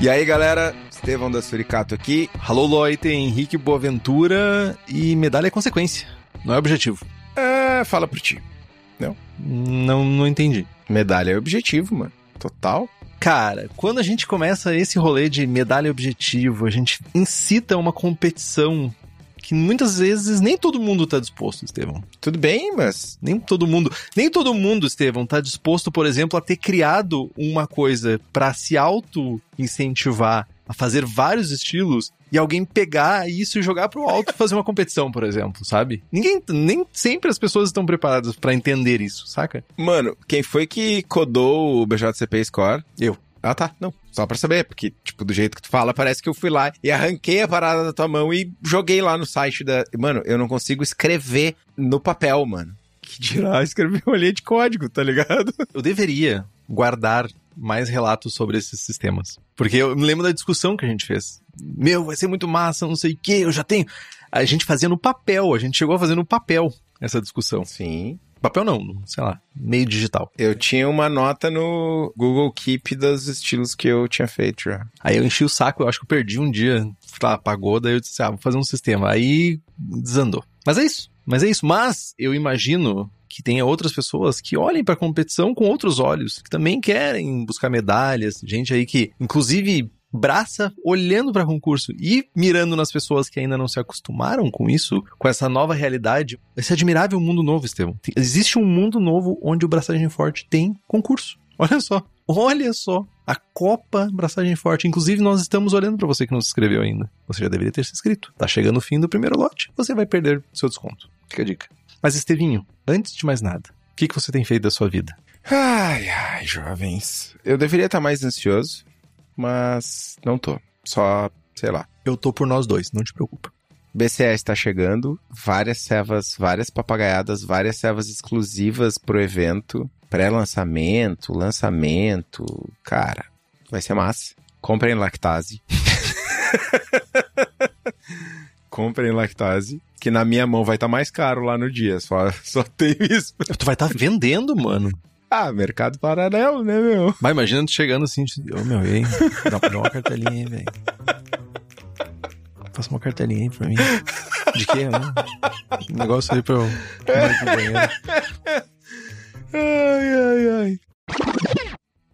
E aí, galera, Estevão da Suricato aqui. Alô, Loite, Henrique Boaventura e medalha é consequência, não é objetivo. É, fala por ti. Não? Não, não entendi. Medalha é objetivo, mano. Total. Cara, quando a gente começa esse rolê de medalha e objetivo, a gente incita uma competição que muitas vezes nem todo mundo tá disposto, Estevão. Tudo bem, mas Nem todo mundo, nem todo mundo, Estevão, tá disposto, por exemplo, a ter criado uma coisa pra se auto incentivar a fazer vários estilos e alguém pegar isso e jogar pro alto e fazer uma competição, por exemplo, sabe? Ninguém, nem sempre as pessoas estão preparadas pra entender isso, saca? Mano, quem foi que codou o BJCP Score? Eu. Ah, tá. Não. Só pra saber, porque, tipo, do jeito que tu fala, parece que eu fui lá e arranquei a parada da tua mão e joguei lá no site da. Mano, eu não consigo escrever no papel, mano. Que dirá escrever uma linha de código, tá ligado? Eu deveria guardar mais relatos sobre esses sistemas. Porque eu me lembro da discussão que a gente fez. Meu, vai ser muito massa, não sei o que, eu já tenho. A gente fazia no papel, a gente chegou a fazer no papel essa discussão. Sim. Papel não, sei lá, meio digital. Eu tinha uma nota no Google Keep dos estilos que eu tinha feito já. Aí eu enchi o saco, eu acho que eu perdi um dia, tá, apagou, daí eu disse, ah, vou fazer um sistema. Aí desandou. Mas é isso, mas é isso. Mas eu imagino que tenha outras pessoas que olhem pra competição com outros olhos, que também querem buscar medalhas, gente aí que, inclusive, braça olhando pra concurso e mirando nas pessoas que ainda não se acostumaram com isso, com essa nova realidade. Esse admirável mundo novo, Estevão. Existe um mundo novo onde o Braçagem Forte tem concurso. Olha só. Olha só. A Copa Braçagem Forte. Inclusive, nós estamos olhando pra você que não se inscreveu ainda. Você já deveria ter se inscrito. Tá chegando o fim do primeiro lote. Você vai perder seu desconto. Fica a dica. Mas, Estevinho, antes de mais nada, o que, que você tem feito da sua vida? Ai, ai, jovens. Eu deveria estar mais ansioso, mas não tô. Só, sei lá. Eu tô por nós dois, não te preocupa. BCS está chegando, várias servas, várias papagaiadas, várias servas exclusivas pro evento, pré-lançamento, lançamento, cara, vai ser massa. Comprem lactase. Comprem lactase, que na minha mão vai estar mais caro lá no dia, só, só tenho isso. Tu vai estar vendendo, mano. Ah, mercado paralelo, né, meu? Mas imagina tu chegando assim, ô meu, e aí? Dá, dá uma cartelinha aí, velho. Faça uma cartelinha aí pra mim. De quê, né? Um negócio aí pra eu. Ai, ai, ai.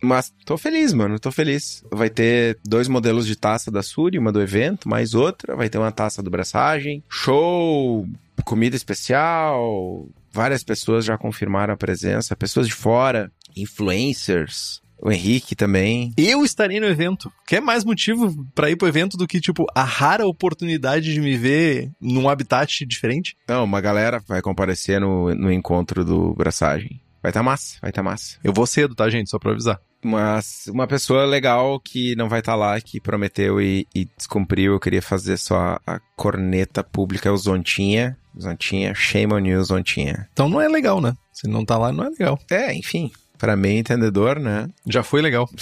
Mas tô feliz, mano, tô feliz. Vai ter dois modelos de taça da Suri, uma do evento, mais outra. Vai ter uma taça do Braçagem. Show! Comida especial. Várias pessoas já confirmaram a presença. Pessoas de fora, influencers. O Henrique também. Eu estarei no evento. Quer mais motivo pra ir pro evento do que, tipo, a rara oportunidade de me ver num habitat diferente? Não, uma galera vai comparecer no, no encontro do Braçagem. Vai tá massa, vai tá massa. Eu vou cedo, tá, gente? Só pra avisar. Mas uma pessoa legal que não vai estar lá, que prometeu e, e descumpriu, eu queria fazer só a corneta pública, é o Zontinha. Zontinha, shame on you, Zontinha. Então não é legal, né? Se não tá lá, não é legal. É, enfim, pra mim, entendedor, né? Já foi legal.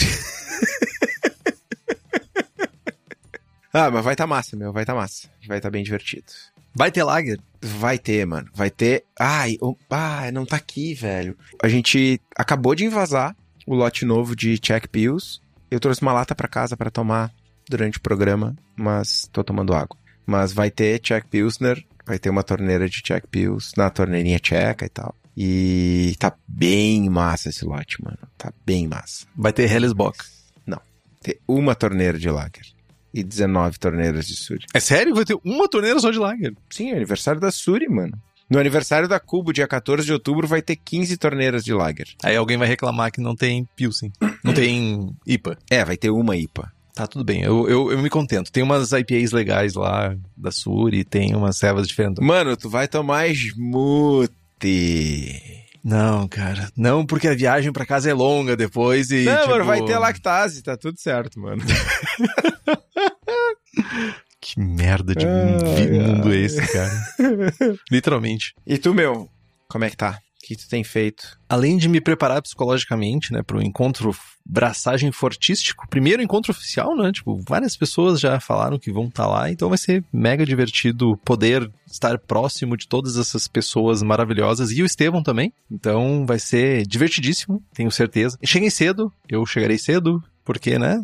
Ah, mas vai tá massa, meu, vai tá massa. Vai tá bem divertido. Vai ter lager? Vai ter, mano. Vai ter. Ai, o... ah, não tá aqui, velho. A gente acabou de invasar o lote novo de Check Pills. Eu trouxe uma lata pra casa pra tomar durante o programa, mas tô tomando água. Mas vai ter Check Pilsner, vai ter uma torneira de Check Pills na torneirinha tcheca e tal. E tá bem massa esse lote, mano. Tá bem massa. Vai ter Hellesbock. Não. Tem uma torneira de lager. e 19 torneiras de Suri. É sério? Vai ter uma torneira só de Lager? Sim, é aniversário da Suri, mano. No aniversário da Cubo, dia 14 de outubro, vai ter 15 torneiras de Lager. Aí alguém vai reclamar que não tem Pilsen. Não tem IPA. É, vai ter uma IPA. Tá, tudo bem. Eu, eu, eu me contento. Tem umas IPAs legais lá da Suri, tem umas servas diferentes. Mano, tu vai tomar smoothie. Não, cara. Não, porque a viagem pra casa é longa depois e. Não, tipo... mano, vai ter lactase, tá tudo certo, mano. Que merda de Ai, mundo é esse, cara? Literalmente. E tu, meu, como é que tá? O que tu tem feito? Além de me preparar psicologicamente, né, pro encontro braçagem fortístico, primeiro encontro oficial, né? Tipo, várias pessoas já falaram que vão estar lá, então vai ser mega divertido poder estar próximo de todas essas pessoas maravilhosas e o Estevão também. Então vai ser divertidíssimo, tenho certeza. Cheguei cedo, eu chegarei cedo, porque, né?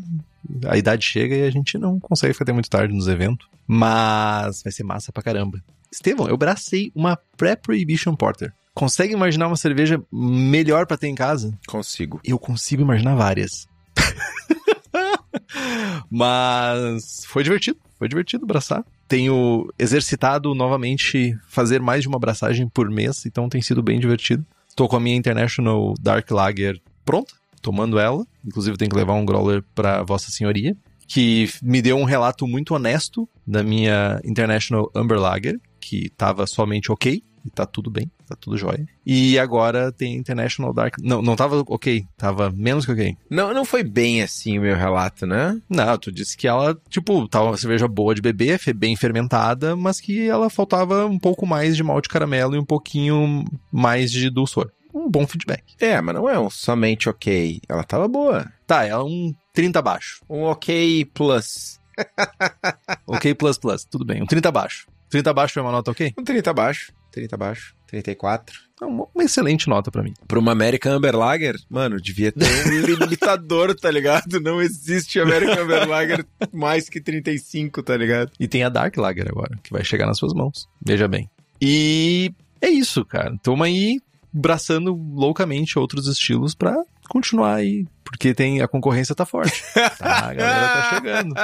A idade chega e a gente não consegue ficar até muito tarde nos eventos. Mas vai ser massa pra caramba. Estevão, eu bracei uma Pré-Prohibition Porter. Consegue imaginar uma cerveja melhor pra ter em casa? Consigo. Eu consigo imaginar várias. Mas foi divertido, foi divertido braçar. Tenho exercitado novamente fazer mais de uma braçagem por mês, então tem sido bem divertido. Tô com a minha International Dark Lager pronta, tomando ela. Inclusive tenho que levar um growler pra Vossa Senhoria, que me deu um relato muito honesto da minha International Amber Lager, que tava somente ok. E tá tudo bem, tá tudo jóia. E agora tem International Dark. Não, não tava ok, tava menos que ok. Não, não foi bem assim o meu relato, né? Não, tu disse que ela, tipo, tava uma cerveja boa de beber, bem fermentada, mas que ela faltava um pouco mais de malte caramelo e um pouquinho mais de dulçor. Um bom feedback. É, mas não é um somente ok. Ela tava boa. Tá, é um 30 abaixo. Um ok plus. Ok plus plus, tudo bem. Um 30 abaixo. 30 abaixo é uma nota ok? Um 30 abaixo. 30 abaixo. 34. É uma, uma excelente nota pra mim. Pra uma American Amber Lager, mano, devia ter um limitador, tá ligado? Não existe American Amber Lager mais que 35, tá ligado? E tem a Dark Lager agora, que vai chegar nas suas mãos. Veja bem. E é isso, cara. Tamo aí braçando loucamente outros estilos pra continuar aí. Porque tem, a concorrência tá forte. Tá, a galera tá chegando.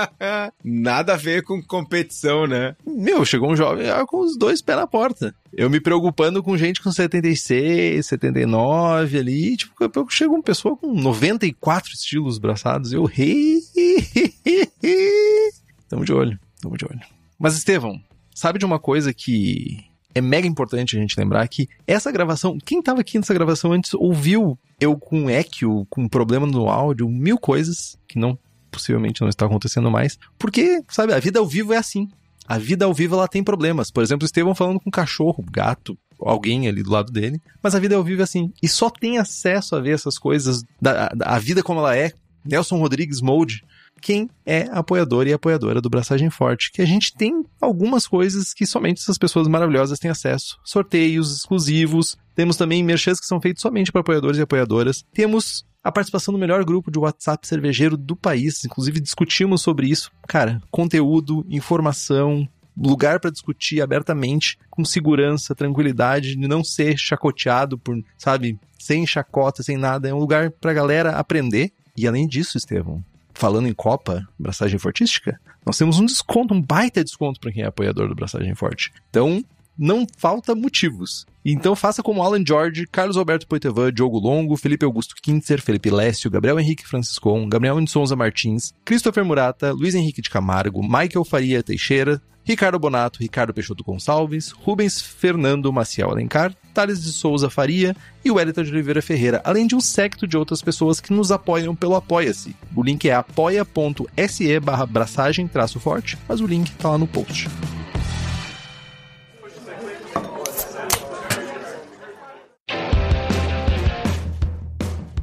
Nada a ver com competição, né? Meu, chegou um jovem ah, com os dois pés na porta. Eu me preocupando com gente com 76, 79 ali. Tipo, daqui a pouco chega uma pessoa com 94 estilos braçados. Eu ri. Tamo de olho, tamo de olho. Mas, Estevão, sabe de uma coisa que é mega importante a gente lembrar que essa gravação, quem tava aqui nessa gravação antes ouviu eu com eco, com problema no áudio, mil coisas que não possivelmente não está acontecendo mais, porque, sabe, a vida ao vivo é assim. A vida ao vivo ela tem problemas. Por exemplo, o Estevão falando com um cachorro, gato, alguém ali do lado dele, mas a vida ao vivo é assim. E só tem acesso a ver essas coisas, da, da- a vida como ela é, Nelson Rodrigues Mode, quem é apoiador e apoiadora do Braçagem Forte, que a gente tem algumas coisas que somente essas pessoas maravilhosas têm acesso. Sorteios exclusivos, temos também merchans que são feitos somente para apoiadores e apoiadoras. Temos a participação do melhor grupo de WhatsApp cervejeiro do país, inclusive discutimos sobre isso. Cara, conteúdo, informação, lugar para discutir abertamente, com segurança, tranquilidade, de não ser chacoteado por, sabe, sem chacota, sem nada. É um lugar pra galera aprender. E além disso, Estevão, falando em Copa, Braçagem Fortística, nós temos um desconto, um baita desconto para quem é apoiador do Braçagem Forte. Então, não falta motivos. Então faça como Alan George, Carlos Alberto Poitevin, Diogo Longo, Felipe Augusto Kintzer, Felipe Lécio, Gabriel Henrique Franciscon, Gabriel de Souza Martins, Christopher Murata, Luiz Henrique de Camargo, Michael Faria Teixeira, Ricardo Bonato, Ricardo Peixoto Gonçalves, Rubens Fernando Maciel Alencar, Thales de Souza Faria e Wellington de Oliveira Ferreira, além de um secto de outras pessoas que nos apoiam pelo Apoia-se. O link é apoia.se barra braçagem forte, mas o link tá lá no post.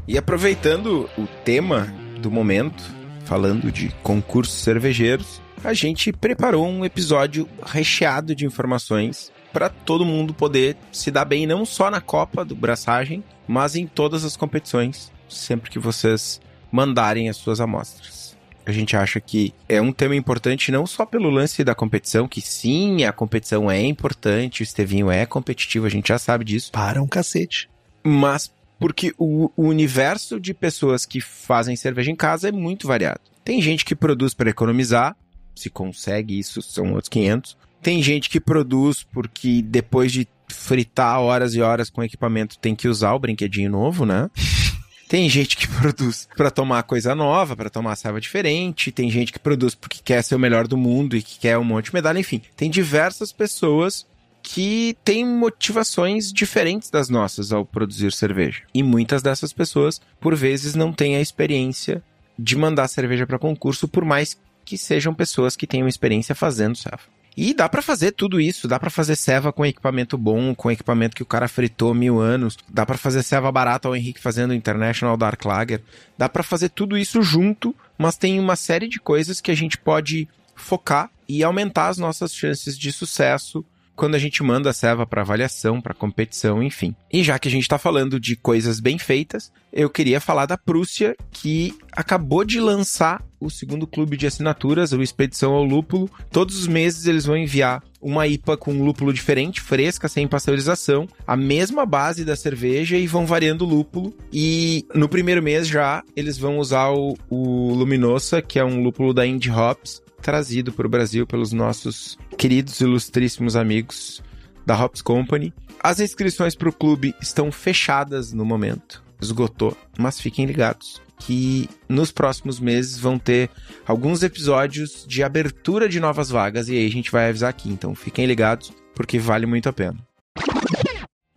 E aproveitando o tema do momento, falando de concursos cervejeiros, a gente preparou um episódio recheado de informações para todo mundo poder se dar bem não só na Copa do Braçagem, mas em todas as competições, sempre que vocês mandarem as suas amostras. A gente acha que é um tema importante não só pelo lance da competição, que sim, a competição é importante, o Estevinho é competitivo, a gente já sabe disso, Para um cacete. mas porque o, o universo de pessoas que fazem cerveja em casa é muito variado. Tem gente que produz para economizar, se consegue isso, são outros 500. Tem gente que produz porque depois de fritar horas e horas com equipamento tem que usar o brinquedinho novo, né? Tem gente que produz para tomar coisa nova, para tomar saiba diferente. Tem gente que produz porque quer ser o melhor do mundo e que quer um monte de medalha. Enfim, tem diversas pessoas que têm motivações diferentes das nossas ao produzir cerveja. E muitas dessas pessoas, por vezes, não têm a experiência de mandar cerveja para concurso, por mais que sejam pessoas que tenham experiência fazendo serva. E dá para fazer tudo isso, dá para fazer ceva com equipamento bom, com equipamento que o cara fritou mil anos, dá para fazer ceva barata ao Henrique fazendo International Dark Lager, dá para fazer tudo isso junto, mas tem uma série de coisas que a gente pode focar e aumentar as nossas chances de sucesso quando a gente manda a serva para avaliação, para competição, enfim. E já que a gente está falando de coisas bem feitas, eu queria falar da Prússia, que acabou de lançar o segundo clube de assinaturas, o Expedição ao Lúpulo. Todos os meses eles vão enviar uma IPA com um lúpulo diferente, fresca, sem pasteurização, a mesma base da cerveja e vão variando o lúpulo. E no primeiro mês já eles vão usar o, o Luminosa, que é um lúpulo da Indie Hops, trazido para o Brasil pelos nossos queridos ilustríssimos amigos da Hops Company. As inscrições para o clube estão fechadas no momento, esgotou, mas fiquem ligados que nos próximos meses vão ter alguns episódios de abertura de novas vagas e aí a gente vai avisar aqui, então fiquem ligados porque vale muito a pena.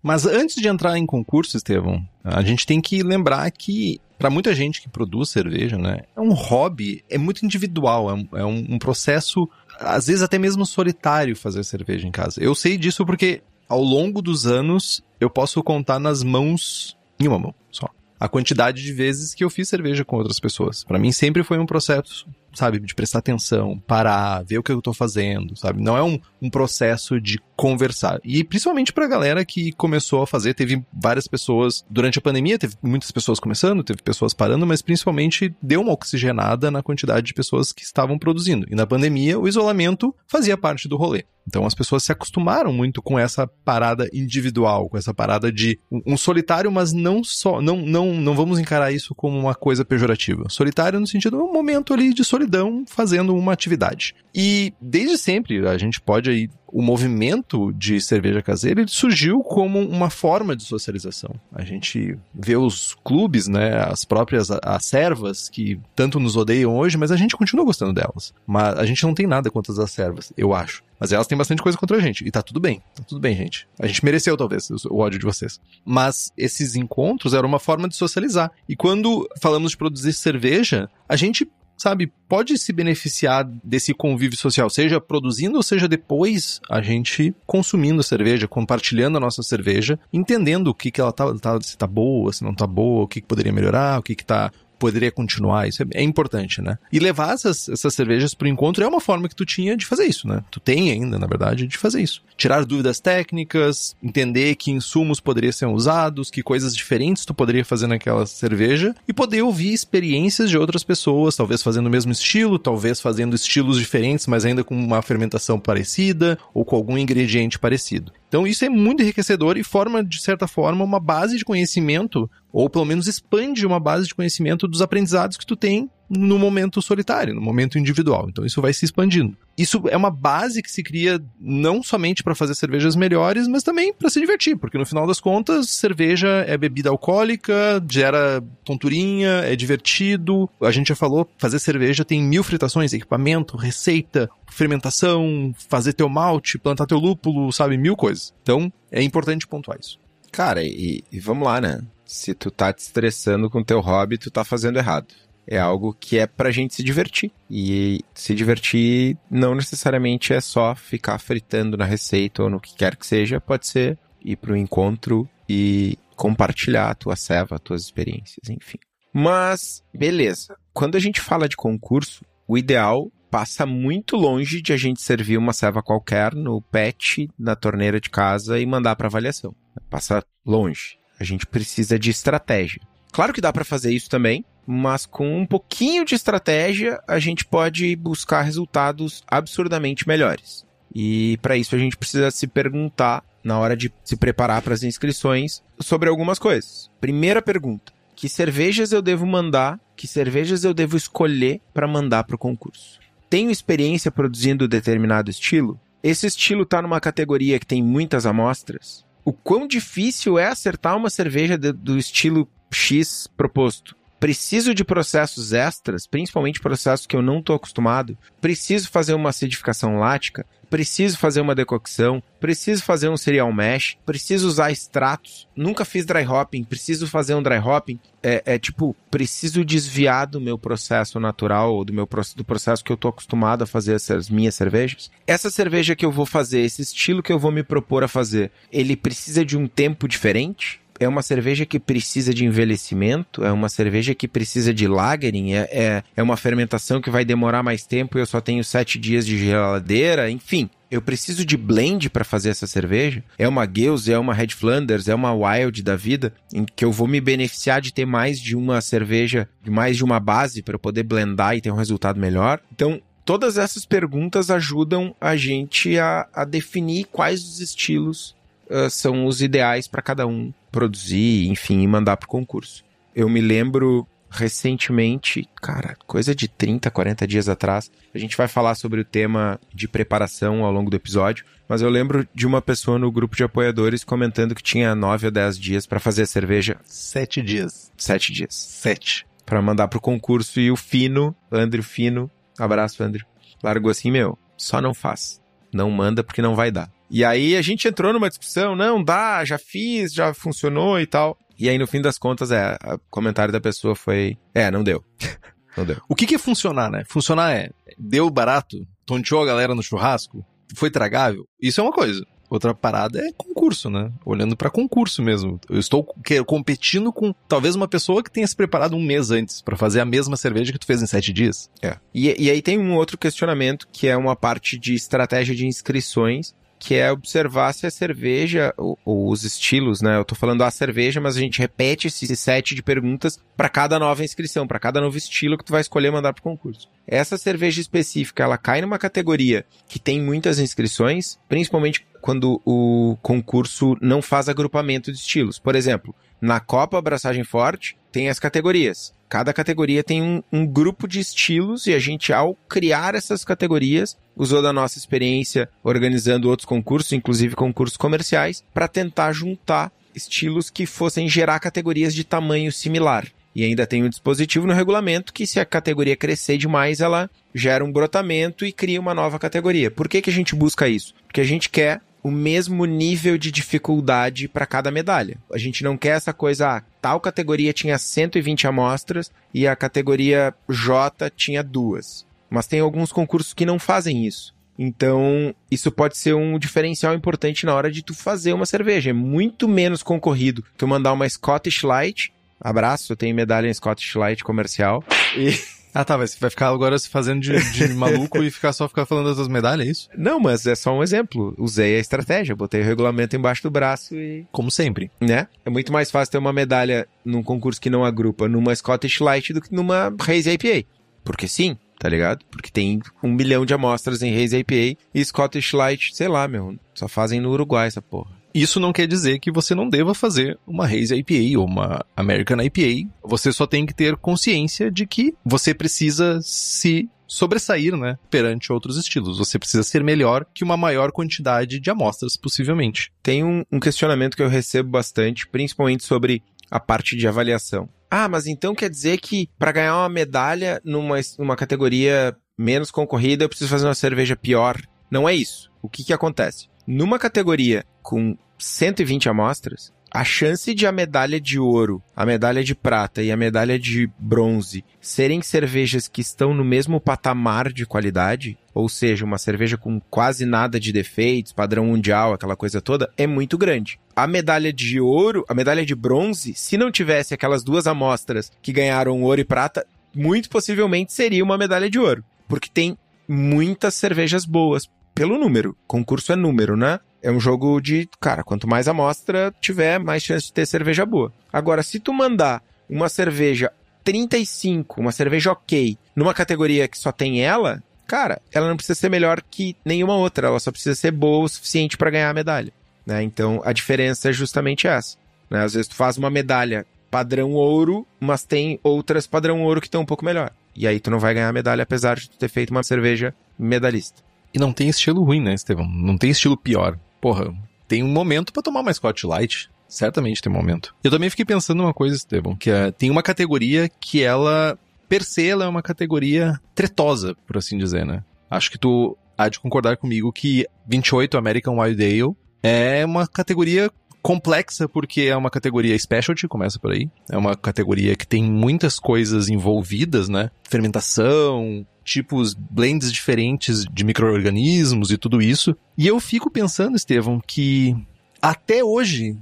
Mas antes de entrar em concurso, Estevão, a gente tem que lembrar que para muita gente que produz cerveja, né, é um hobby, é muito individual, é um, é um processo, às vezes até mesmo solitário fazer cerveja em casa. Eu sei disso porque ao longo dos anos eu posso contar nas mãos, em uma mão só, a quantidade de vezes que eu fiz cerveja com outras pessoas. Para mim sempre foi um processo sabe, de prestar atenção, parar, ver o que eu tô fazendo, sabe? Não é um, um processo de conversar. E principalmente pra galera que começou a fazer, teve várias pessoas durante a pandemia, teve muitas pessoas começando, teve pessoas parando, mas principalmente deu uma oxigenada na quantidade de pessoas que estavam produzindo. E na pandemia, o isolamento fazia parte do rolê. Então as pessoas se acostumaram muito com essa parada individual, com essa parada de um solitário, mas não só, não, não, não vamos encarar isso como uma coisa pejorativa. Solitário no sentido um momento ali de solidão fazendo uma atividade. E desde sempre a gente pode aí o movimento de cerveja caseira ele surgiu como uma forma de socialização. A gente vê os clubes, né, as próprias as servas que tanto nos odeiam hoje, mas a gente continua gostando delas. Mas a gente não tem nada contra as servas, eu acho. Mas elas têm bastante coisa contra a gente. E tá tudo bem. Tá tudo bem, gente. A gente mereceu, talvez, o ódio de vocês. Mas esses encontros eram uma forma de socializar. E quando falamos de produzir cerveja, a gente sabe, pode se beneficiar desse convívio social, seja produzindo ou seja depois a gente consumindo cerveja, compartilhando a nossa cerveja, entendendo o que, que ela tá, tá se tá boa, se não tá boa, o que, que poderia melhorar, o que, que tá poderia continuar. Isso é, é importante, né? E levar essas, essas cervejas pro encontro é uma forma que tu tinha de fazer isso, né? Tu tem ainda, na verdade, de fazer isso. Tirar dúvidas técnicas, entender que insumos poderiam ser usados, que coisas diferentes tu poderia fazer naquela cerveja e poder ouvir experiências de outras pessoas, talvez fazendo o mesmo estilo, talvez fazendo estilos diferentes, mas ainda com uma fermentação parecida ou com algum ingrediente parecido. Então isso é muito enriquecedor e forma, de certa forma, uma base de conhecimento, ou pelo menos expande uma base de conhecimento dos aprendizados que tu tem no momento solitário, no momento individual. Então isso vai se expandindo. Isso é uma base que se cria não somente para fazer cervejas melhores, mas também para se divertir, porque no final das contas, cerveja é bebida alcoólica, gera tonturinha, é divertido. A gente já falou, fazer cerveja tem mil fritações, equipamento, receita, fermentação, fazer teu malte, plantar teu lúpulo, sabe, mil coisas. Então é importante pontuar isso. Cara, e, e vamos lá, né? Se tu tá te estressando com teu hobby, tu tá fazendo errado. É algo que é pra gente se divertir. E se divertir não necessariamente é só ficar fritando na receita ou no que quer que seja, pode ser ir pro encontro e compartilhar a tua ceva, as tuas experiências, enfim. Mas, beleza. Quando a gente fala de concurso, o ideal passa muito longe de a gente servir uma ceva qualquer no pet, na torneira de casa e mandar para avaliação. Passa longe. A gente precisa de estratégia. Claro que dá para fazer isso também, mas com um pouquinho de estratégia a gente pode buscar resultados absurdamente melhores. E para isso a gente precisa se perguntar na hora de se preparar para as inscrições sobre algumas coisas. Primeira pergunta: que cervejas eu devo mandar? Que cervejas eu devo escolher para mandar para o concurso? tenho experiência produzindo determinado estilo, esse estilo está numa categoria que tem muitas amostras, o quão difícil é acertar uma cerveja de, do estilo X proposto. Preciso de processos extras, principalmente processos que eu não estou acostumado. Preciso fazer uma acidificação lática. Preciso fazer uma decocção. Preciso fazer um cereal mash. Preciso usar extratos. Nunca fiz dry hopping. Preciso fazer um dry hopping. É, é tipo, preciso desviar do meu processo natural, ou do meu do processo que eu estou acostumado a fazer essas minhas cervejas. Essa cerveja que eu vou fazer, esse estilo que eu vou me propor a fazer, ele precisa de um tempo diferente? É uma cerveja que precisa de envelhecimento, é uma cerveja que precisa de lagering, é, é, é uma fermentação que vai demorar mais tempo e eu só tenho sete dias de geladeira, enfim. Eu preciso de blend para fazer essa cerveja. É uma Geuss, é uma Red Flanders, é uma Wild da vida, em que eu vou me beneficiar de ter mais de uma cerveja, mais de uma base para eu poder blendar e ter um resultado melhor. Então, todas essas perguntas ajudam a gente a, a definir quais os estilos uh, são os ideais para cada um produzir, enfim, e mandar para o concurso. Eu me lembro recentemente, cara, coisa de 30, 40 dias atrás, a gente vai falar sobre o tema de preparação ao longo do episódio, mas eu lembro de uma pessoa no grupo de apoiadores comentando que tinha 9 ou 10 dias para fazer a cerveja. Sete dias. Sete dias. Sete. Para mandar pro concurso e o Fino, Andrew Fino, abraço Andrew, largou assim, meu, só não faz. Não manda porque não vai dar. E aí a gente entrou numa discussão, não dá, já fiz, já funcionou e tal. E aí no fim das contas, é, o comentário da pessoa foi, é, não deu. não deu. O que que é funcionar, né? Funcionar é, deu barato, tonteou a galera no churrasco, foi tragável, isso é uma coisa. Outra parada é concurso, né? Olhando para concurso mesmo. Eu estou competindo com talvez uma pessoa que tenha se preparado um mês antes para fazer a mesma cerveja que tu fez em sete dias. É. E, e aí tem um outro questionamento que é uma parte de estratégia de inscrições que é observar se a cerveja, ou, ou, os estilos, né? Eu tô falando a cerveja, mas a gente repete esse set de perguntas para cada nova inscrição, para cada novo estilo que tu vai escolher mandar pro concurso. Essa cerveja específica, ela cai numa categoria que tem muitas inscrições, principalmente quando o concurso não faz agrupamento de estilos. Por exemplo, na Copa Abraçagem Forte tem as categorias. Cada categoria tem um, um, grupo de estilos e a gente, ao criar essas categorias, usou da nossa experiência organizando outros concursos, inclusive concursos comerciais, para tentar juntar estilos que fossem gerar categorias de tamanho similar. E ainda tem um dispositivo no regulamento que, se a categoria crescer demais, ela gera um brotamento e cria uma nova categoria. Por que, que a gente busca isso? Porque a gente quer o mesmo nível de dificuldade para cada medalha. A gente não quer essa coisa, ah, tal categoria tinha 120 amostras e a categoria J tinha duas. Mas tem alguns concursos que não fazem isso. Então, isso pode ser um diferencial importante na hora de tu fazer uma cerveja. É muito menos concorrido tu mandar uma Scottish Light. Abraço, eu tenho medalha em Scottish Light comercial. E ah, tá, mas você vai ficar agora se fazendo de, de maluco e ficar só ficar falando das medalhas, é isso? Não, mas é só um exemplo. Usei a estratégia, botei o regulamento embaixo do braço e. Como sempre. Né? É muito mais fácil ter uma medalha num concurso que não agrupa numa Scottish Light do que numa Haze IPA. Porque sim, tá ligado? Porque tem um milhão de amostras em Haze IPA e Scottish Light, sei lá, meu, só fazem no Uruguai essa porra. Isso não quer dizer que você não deva fazer uma Haze IPA ou uma American IPA. Você só tem que ter consciência de que você precisa se sobressair, né, perante outros estilos. Você precisa ser melhor que uma maior quantidade de amostras, possivelmente. Tem um, um questionamento que eu recebo bastante, principalmente sobre a parte de avaliação. Ah, mas então quer dizer que para ganhar uma medalha numa, numa categoria menos concorrida eu preciso fazer uma cerveja pior? Não é isso. O que que acontece? Numa categoria com 120 amostras, a chance de a medalha de ouro, a medalha de prata e a medalha de bronze serem cervejas que estão no mesmo patamar de qualidade, ou seja, uma cerveja com quase nada de defeitos, padrão mundial, aquela coisa toda, é muito grande. A medalha de ouro, a medalha de bronze, se não tivesse aquelas duas amostras que ganharam ouro e prata, muito possivelmente seria uma medalha de ouro, porque tem muitas cervejas boas pelo número. Concurso é número, né? É um jogo de, cara, quanto mais amostra tiver, mais chance de ter cerveja boa. Agora, se tu mandar uma cerveja 35, uma cerveja ok, numa categoria que só tem ela, cara, ela não precisa ser melhor que nenhuma outra, ela só precisa ser boa o suficiente para ganhar a medalha. Né? Então, a diferença é justamente essa. Né? Às vezes tu faz uma medalha padrão ouro, mas tem outras padrão ouro que estão um pouco melhor. E aí tu não vai ganhar medalha, apesar de tu ter feito uma cerveja medalhista. E não tem estilo ruim, né, Estevão? Não tem estilo pior. Porra, tem um momento para tomar uma Scott Light. Certamente tem um momento. Eu também fiquei pensando uma coisa, Estevão, que é, tem uma categoria que ela, per se, ela é uma categoria tretosa, por assim dizer, né? Acho que tu há de concordar comigo que 28 American Wild Ale é uma categoria complexa porque é uma categoria specialty, começa por aí. É uma categoria que tem muitas coisas envolvidas, né? Fermentação, tipos, blends diferentes de micro-organismos e tudo isso. E eu fico pensando, Estevão, que até hoje,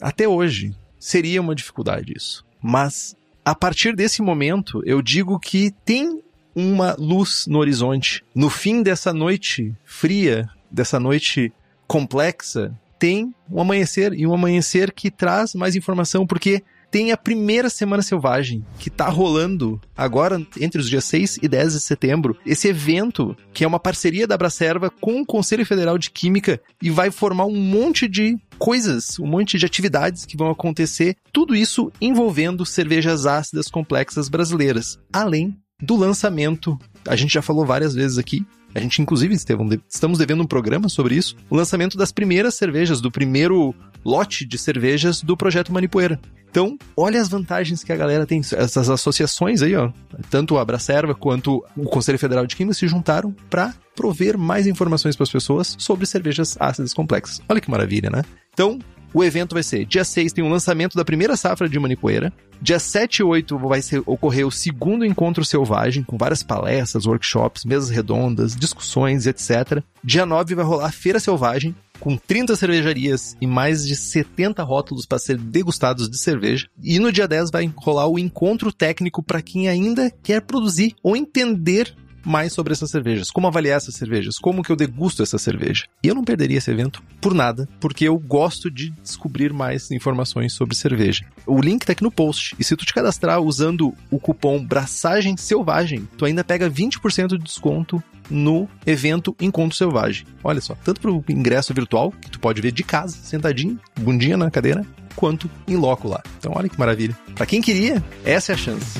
até hoje, seria uma dificuldade isso. Mas a partir desse momento, eu digo que tem uma luz no horizonte. No fim dessa noite fria, dessa noite complexa, tem um amanhecer e um amanhecer que traz mais informação, porque tem a primeira Semana Selvagem, que tá rolando agora entre os dias 6 e 10 de setembro. Esse evento, que é uma parceria da Abracerva com o Conselho Federal de Química e vai formar um monte de coisas, um monte de atividades que vão acontecer, tudo isso envolvendo cervejas ácidas complexas brasileiras, além do lançamento. A gente já falou várias vezes aqui a gente, inclusive, Estevão, estamos devendo um programa sobre isso. O lançamento das primeiras cervejas, do primeiro lote de cervejas do projeto Manipoeira. Então, olha as vantagens que a galera tem. Essas associações aí, ó, tanto a Abracerva quanto o Conselho Federal de Química se juntaram para prover mais informações para as pessoas sobre cervejas ácidas complexas. Olha que maravilha, né? Então, o evento vai ser dia 6 tem o lançamento da primeira safra de Manipoeira. Dia 7 e 8 vai ser, ocorrer o segundo encontro selvagem, com várias palestras, workshops, mesas redondas, discussões, etc. Dia 9 vai rolar a Feira Selvagem, com 30 cervejarias e mais de 70 rótulos para ser degustados de cerveja. E no dia 10 vai rolar o encontro técnico para quem ainda quer produzir ou entender mais sobre essas cervejas, como avaliar essas cervejas, como que eu degusto essa cerveja. E eu não perderia esse evento por nada, porque eu gosto de descobrir mais informações sobre cerveja. O link tá aqui no post, e se tu te cadastrar usando o cupom Braçagem Selvagem, tu ainda pega 20% de desconto no evento Encontro Selvagem. Olha só, tanto pro ingresso virtual, que tu pode ver de casa, sentadinho, bundinha na cadeira, quanto em loco lá. Então olha que maravilha. Para quem queria, essa é a chance.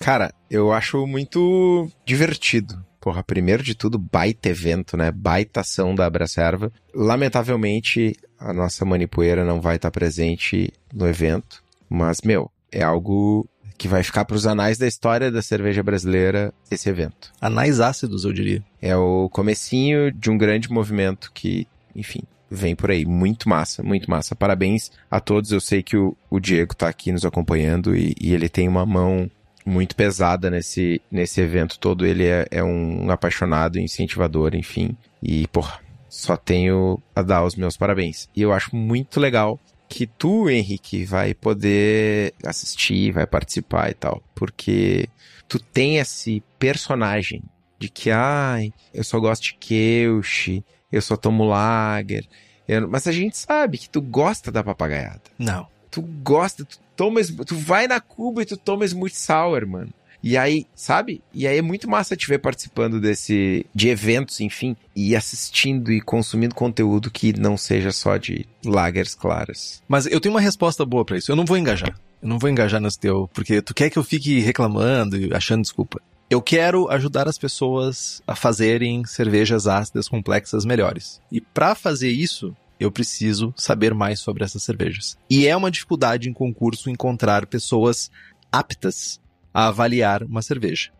Cara, eu acho muito divertido. Porra, primeiro de tudo, baita evento, né? Baita ação da Abracerva. Lamentavelmente, a nossa manipoeira não vai estar presente no evento. Mas, meu, é algo que vai ficar para os anais da história da cerveja brasileira esse evento. Anais ácidos, eu diria. É o comecinho de um grande movimento que, enfim, vem por aí. Muito massa, muito massa. Parabéns a todos. Eu sei que o, o Diego tá aqui nos acompanhando e, e ele tem uma mão muito pesada nesse, nesse evento todo. Ele é, é um apaixonado, incentivador, enfim. E, porra, só tenho a dar os meus parabéns. E eu acho muito legal que tu, Henrique, vai poder assistir, vai participar e tal. Porque tu tem esse personagem de que, ai, eu só gosto de Keush, eu só tomo lager. Eu... Mas a gente sabe que tu gosta da papagaiada. Não. Tu gosta, tu toma, tu vai na Cuba e tu toma Smooth Sour, mano. E aí, sabe? E aí é muito massa te ver participando desse de eventos, enfim, e assistindo e consumindo conteúdo que não seja só de lagers claras. Mas eu tenho uma resposta boa para isso. Eu não vou engajar. Eu não vou engajar nesse teu, porque tu quer que eu fique reclamando e achando desculpa. Eu quero ajudar as pessoas a fazerem cervejas ácidas complexas melhores. E para fazer isso, eu preciso saber mais sobre essas cervejas. E é uma dificuldade em concurso encontrar pessoas aptas a avaliar uma cerveja.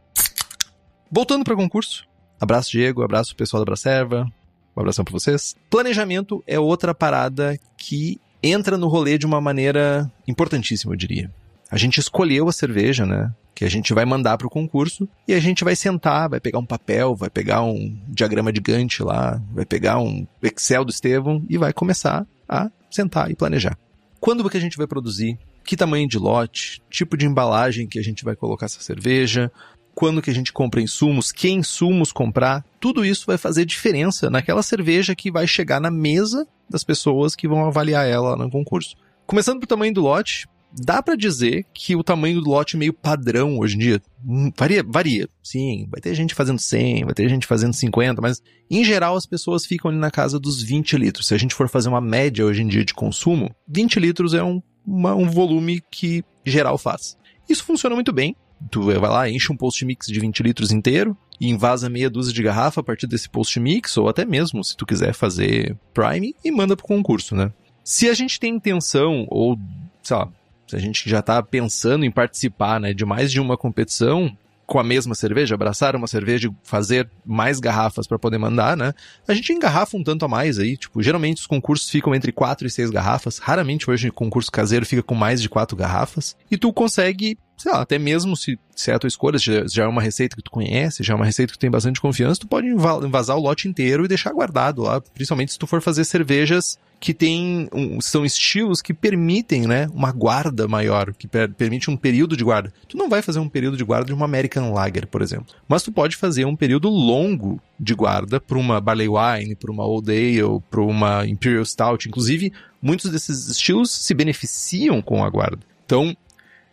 Voltando para concurso. Abraço, Diego. Abraço, pessoal da Bracerva. Um abração para vocês. Planejamento é outra parada que entra no rolê de uma maneira importantíssima, eu diria. A gente escolheu a cerveja, né? que a gente vai mandar para o concurso e a gente vai sentar, vai pegar um papel, vai pegar um diagrama de Gantt lá, vai pegar um Excel do Estevão e vai começar a sentar e planejar. Quando que a gente vai produzir? Que tamanho de lote? Tipo de embalagem que a gente vai colocar essa cerveja? Quando que a gente compra insumos? Que insumos comprar? Tudo isso vai fazer diferença naquela cerveja que vai chegar na mesa das pessoas que vão avaliar ela no concurso. Começando pelo tamanho do lote, dá para dizer que o tamanho do lote meio padrão hoje em dia hum, varia, varia. Sim, vai ter gente fazendo 100, vai ter gente fazendo 50, mas em geral as pessoas ficam ali na casa dos 20 litros. Se a gente for fazer uma média hoje em dia de consumo, 20 litros é um, uma, um volume que geral faz. Isso funciona muito bem. Tu vai lá, enche um post mix de 20 litros inteiro e invasa meia dúzia de garrafa a partir desse post mix, ou até mesmo se tu quiser fazer Prime e manda pro concurso, né? Se a gente tem intenção, ou, sei lá, a gente já tá pensando em participar, né, de mais de uma competição, com a mesma cerveja, abraçar uma cerveja e fazer mais garrafas para poder mandar, né? A gente engarrafa um tanto a mais aí, tipo, geralmente os concursos ficam entre quatro e seis garrafas, raramente hoje o concurso caseiro fica com mais de quatro garrafas, e tu consegue sei lá, até mesmo se, se é a tua escolha, já, já é uma receita que tu conhece, já é uma receita que tu tem bastante confiança, tu pode invasar o lote inteiro e deixar guardado lá, principalmente se tu for fazer cervejas que tem um, são estilos que permitem, né, uma guarda maior, que per, permite um período de guarda. Tu não vai fazer um período de guarda de uma American Lager, por exemplo, mas tu pode fazer um período longo de guarda para uma Barley Wine, para uma Old Ale, para uma Imperial Stout, inclusive muitos desses estilos se beneficiam com a guarda. Então,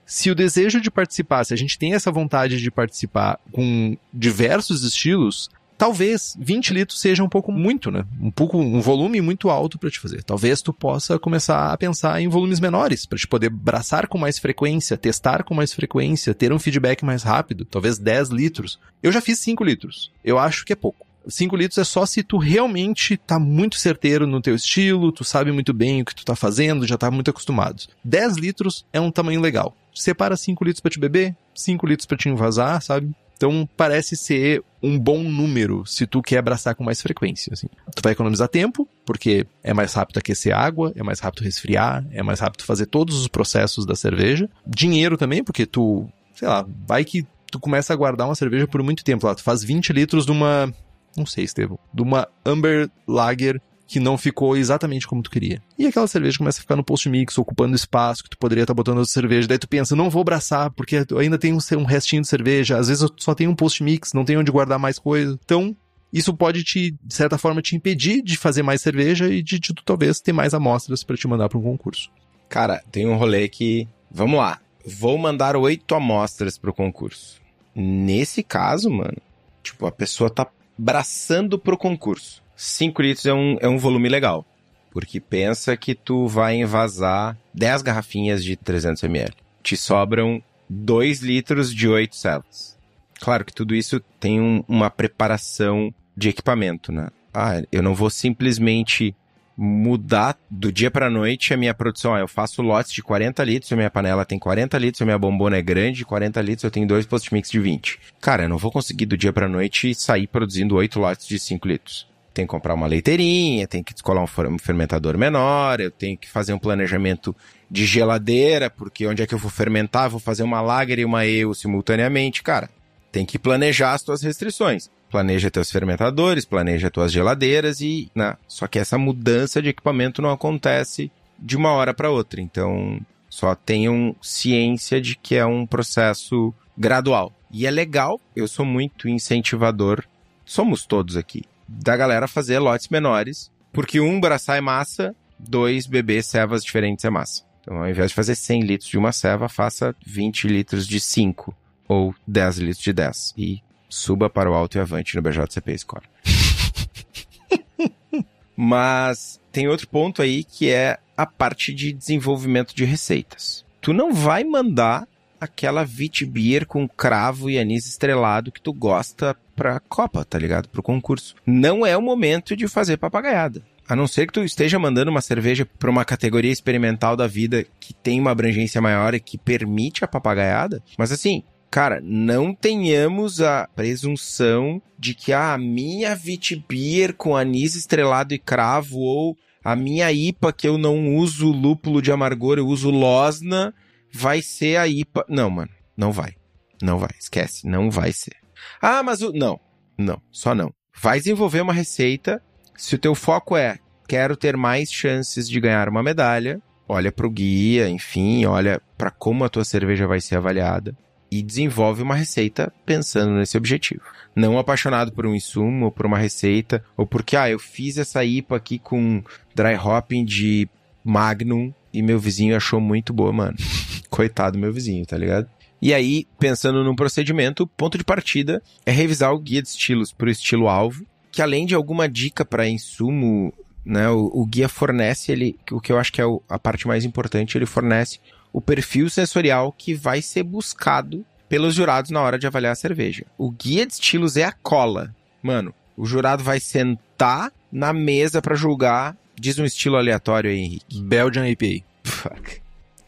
se o desejo de participar, se a gente tem essa vontade de participar com diversos estilos, talvez 20 litros seja um pouco muito, né? Um pouco um volume muito alto para te fazer. Talvez tu possa começar a pensar em volumes menores para te poder braçar com mais frequência, testar com mais frequência, ter um feedback mais rápido, talvez 10 litros. Eu já fiz 5 litros. Eu acho que é pouco. 5 litros é só se tu realmente tá muito certeiro no teu estilo, tu sabe muito bem o que tu tá fazendo, já tá muito acostumado. 10 litros é um tamanho legal separa 5 litros para te beber, 5 litros para te invasar, sabe? Então parece ser um bom número se tu quer abraçar com mais frequência. Assim. Tu vai economizar tempo, porque é mais rápido aquecer água, é mais rápido resfriar, é mais rápido fazer todos os processos da cerveja. Dinheiro também, porque tu, sei lá, vai que tu começa a guardar uma cerveja por muito tempo lá. Tu faz 20 litros de uma. Não sei, Estevão. De uma Amber Lager que não ficou exatamente como tu queria. E aquela cerveja começa a ficar no post mix, ocupando espaço que tu poderia estar tá botando outra cerveja. Daí tu pensa, não vou abraçar, porque ainda tem um restinho de cerveja. Às vezes eu só tenho um post mix, não tenho onde guardar mais coisa. Então, isso pode te, de certa forma, te impedir de fazer mais cerveja e de, de talvez ter mais amostras para te mandar para um concurso. Cara, tem um rolê que. Vamos lá. Vou mandar oito amostras pro concurso. Nesse caso, mano, tipo, a pessoa tá braçando pro concurso. 5 litros é um, é um volume legal. Porque pensa que tu vai envasar 10 garrafinhas de 300 ml. Te sobram 2 litros de 8 células. Claro que tudo isso tem um, uma preparação de equipamento, né? Ah, eu não vou simplesmente mudar do dia para noite a minha produção. Ah, eu faço lotes de 40 litros, a minha panela tem 40 litros, a minha bombona é grande, 40 litros, eu tenho dois post-mix de 20. Cara, eu não vou conseguir do dia para noite sair produzindo 8 lotes de 5 litros tem que comprar uma leiteirinha, tem que descolar um fermentador menor, eu tenho que fazer um planejamento de geladeira, porque onde é que eu vou fermentar? Vou fazer uma lager e uma ale simultaneamente. Cara, tem que planejar as tuas restrições. Planeja teus fermentadores, planeja tuas geladeiras e. Né? Só que essa mudança de equipamento não acontece de uma hora para outra. Então, só tenham ciência de que é um processo gradual. E é legal, eu sou muito incentivador, somos todos aqui, da galera fazer lotes menores, porque um braçar é massa, dois beber cevas diferentes é massa. Então, ao invés de fazer 100 litros de uma ceva, faça 20 litros de 5 ou 10 litros de 10 e suba para o alto e avante no BJCP Score. Mas tem outro ponto aí que é a parte de desenvolvimento de receitas. Tu não vai mandar aquela Vitbier com cravo e anis estrelado que tu gosta pra Copa, tá ligado? Pro concurso. Não é o momento de fazer papagaiada. A não ser que tu esteja mandando uma cerveja para uma categoria experimental da vida que tem uma abrangência maior e que permite a papagaiada. Mas assim, cara, não tenhamos a presunção de que ah, a minha Vitbier com anis estrelado e cravo ou a minha IPA que eu não uso lúpulo de amargor, eu uso Losna vai ser a IPA. Não, mano, não vai. Não vai, esquece, não vai ser. Ah, mas o. Não, não, só não. Vai desenvolver uma receita. Se o teu foco é quero ter mais chances de ganhar uma medalha, olha para o guia, enfim, olha para como a tua cerveja vai ser avaliada e desenvolve uma receita pensando nesse objetivo. Não apaixonado por um insumo ou por uma receita, ou porque, ah, eu fiz essa IPA aqui com dry hopping de Magnum e meu vizinho achou muito boa, mano. Coitado meu vizinho, tá ligado? E aí, pensando num procedimento, o ponto de partida é revisar o guia de estilos para o estilo alvo, que além de alguma dica para insumo, né, o, o, guia fornece ele, o que eu acho que é o, a parte mais importante, ele fornece o perfil sensorial que vai ser buscado pelos jurados na hora de avaliar a cerveja. O guia de estilos é a cola. Mano, o jurado vai sentar na mesa para julgar. Diz um estilo aleatório aí, Henrique. Belgian IPA. Fuck.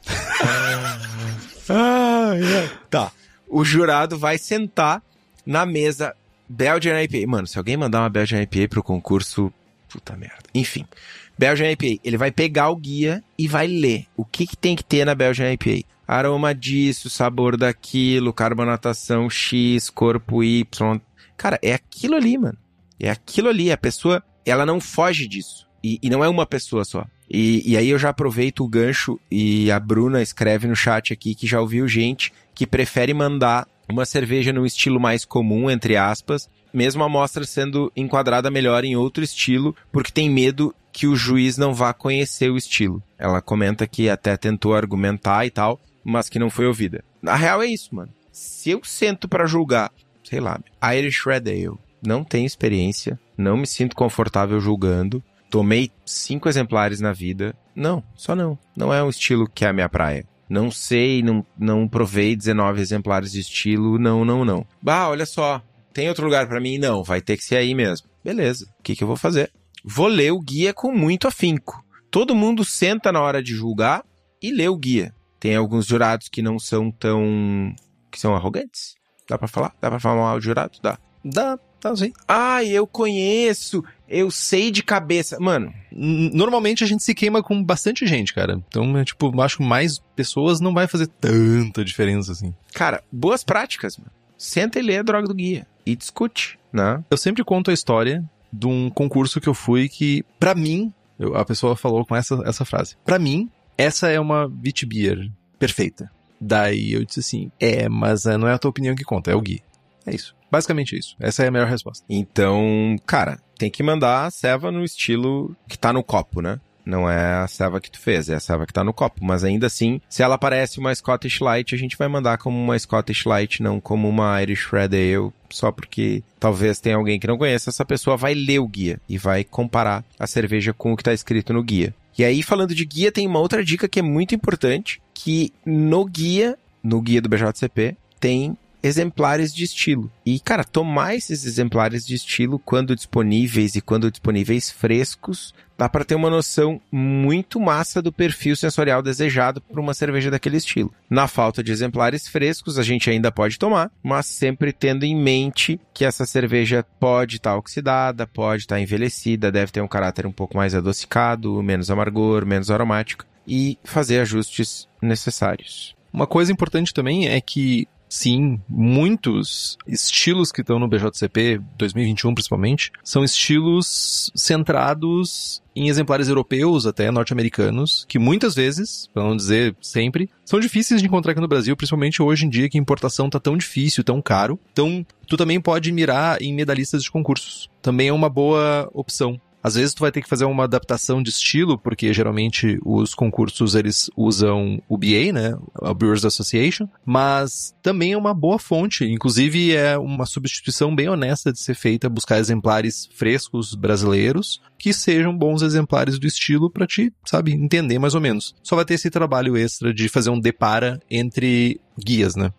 ah, yeah. Tá. O jurado vai sentar na mesa Belgian IPA. Mano, se alguém mandar uma Belgian IPA pro concurso, puta merda. Enfim, Belgian IPA. Ele vai pegar o guia e vai ler o que, que tem que ter na Belgian IPA. Aroma disso, sabor daquilo, carbonatação X, corpo Y. Cara, é aquilo ali, mano. É aquilo ali. A pessoa, ela não foge disso. E, e não é uma pessoa só. E, e, aí eu já aproveito o gancho e a Bruna escreve no chat aqui que já ouviu gente que prefere mandar uma cerveja num estilo mais comum, entre aspas, mesmo a amostra sendo enquadrada melhor em outro estilo, porque tem medo que o juiz não vá conhecer o estilo. Ela comenta que até tentou argumentar e tal, mas que não foi ouvida. Na real é isso, mano. Se eu sento para julgar, sei lá, Irish Red Ale, não tenho experiência, não me sinto confortável julgando, tomei cinco exemplares na vida. Não, só não. Não é um estilo que é a minha praia. Não sei, não, não provei 19 exemplares de estilo, não, não, não. Bah, olha só, tem outro lugar para mim? Não, vai ter que ser aí mesmo. Beleza, o que, que eu vou fazer? Vou ler o guia com muito afinco. Todo mundo senta na hora de julgar e lê o guia. Tem alguns jurados que não são tão. que são arrogantes. Dá pra falar? Dá pra falar mal de jurado? Dá. Dá, dá sim. Ah, eu conheço, eu sei de cabeça. Mano. Normalmente a gente se queima com bastante gente, cara. Então, é, tipo, acho que mais pessoas não vai fazer tanta diferença assim. Cara, boas práticas, mano. Senta e lê a droga do guia. E discute, né? Eu sempre conto a história de um concurso que eu fui que, para mim, eu, a pessoa falou com essa, essa frase. para mim, essa é uma Witbier perfeita. Daí eu disse assim, é, mas eh, não é a tua opinião que conta, é o Gui. É isso. Basicamente isso. Essa é a melhor resposta. Então, cara, tem que mandar a ceva no estilo que tá no copo, né? Não é a ceva que tu fez, é a ceva que tá no copo. Mas ainda assim, se ela parece uma Scottish Light, a gente vai mandar como uma Scottish Light, não como uma Irish Red Ale, só porque talvez tenha alguém que não conheça, essa pessoa vai ler o guia e vai comparar a cerveja com o que tá escrito no guia. E aí, falando de guia, tem uma outra dica que é muito importante, que no guia, no guia do BJCP, tem exemplares de estilo. E, cara, tomar esses exemplares de estilo quando disponíveis e quando disponíveis frescos, dá para ter uma noção muito massa do perfil sensorial desejado por uma cerveja daquele estilo. Na falta de exemplares frescos, a gente ainda pode tomar, mas sempre tendo em mente que essa cerveja pode estar tá oxidada, pode estar tá envelhecida, deve ter um caráter um pouco mais adocicado, menos amargor, menos aromático e fazer ajustes necessários. Uma coisa importante também é que sim, muitos estilos que estão no BJCP 2021 principalmente, são estilos centrados em exemplares europeus, até norte-americanos, que muitas vezes, para não dizer sempre, são difíceis de encontrar aqui no Brasil, principalmente hoje em dia que a importação tá tão difícil, tão caro. Então, tu também pode mirar em medalhistas de concursos. Também é uma boa opção. Às vezes tu vai ter que fazer uma adaptação de estilo, porque geralmente os concursos eles usam o BA, né, a Brewers Association, mas também é uma boa fonte, inclusive é uma substituição bem honesta de ser feita, buscar exemplares frescos brasileiros que sejam bons exemplares do estilo para te, sabe, entender mais ou menos. Só vai ter esse trabalho extra de fazer um depara entre guias, né?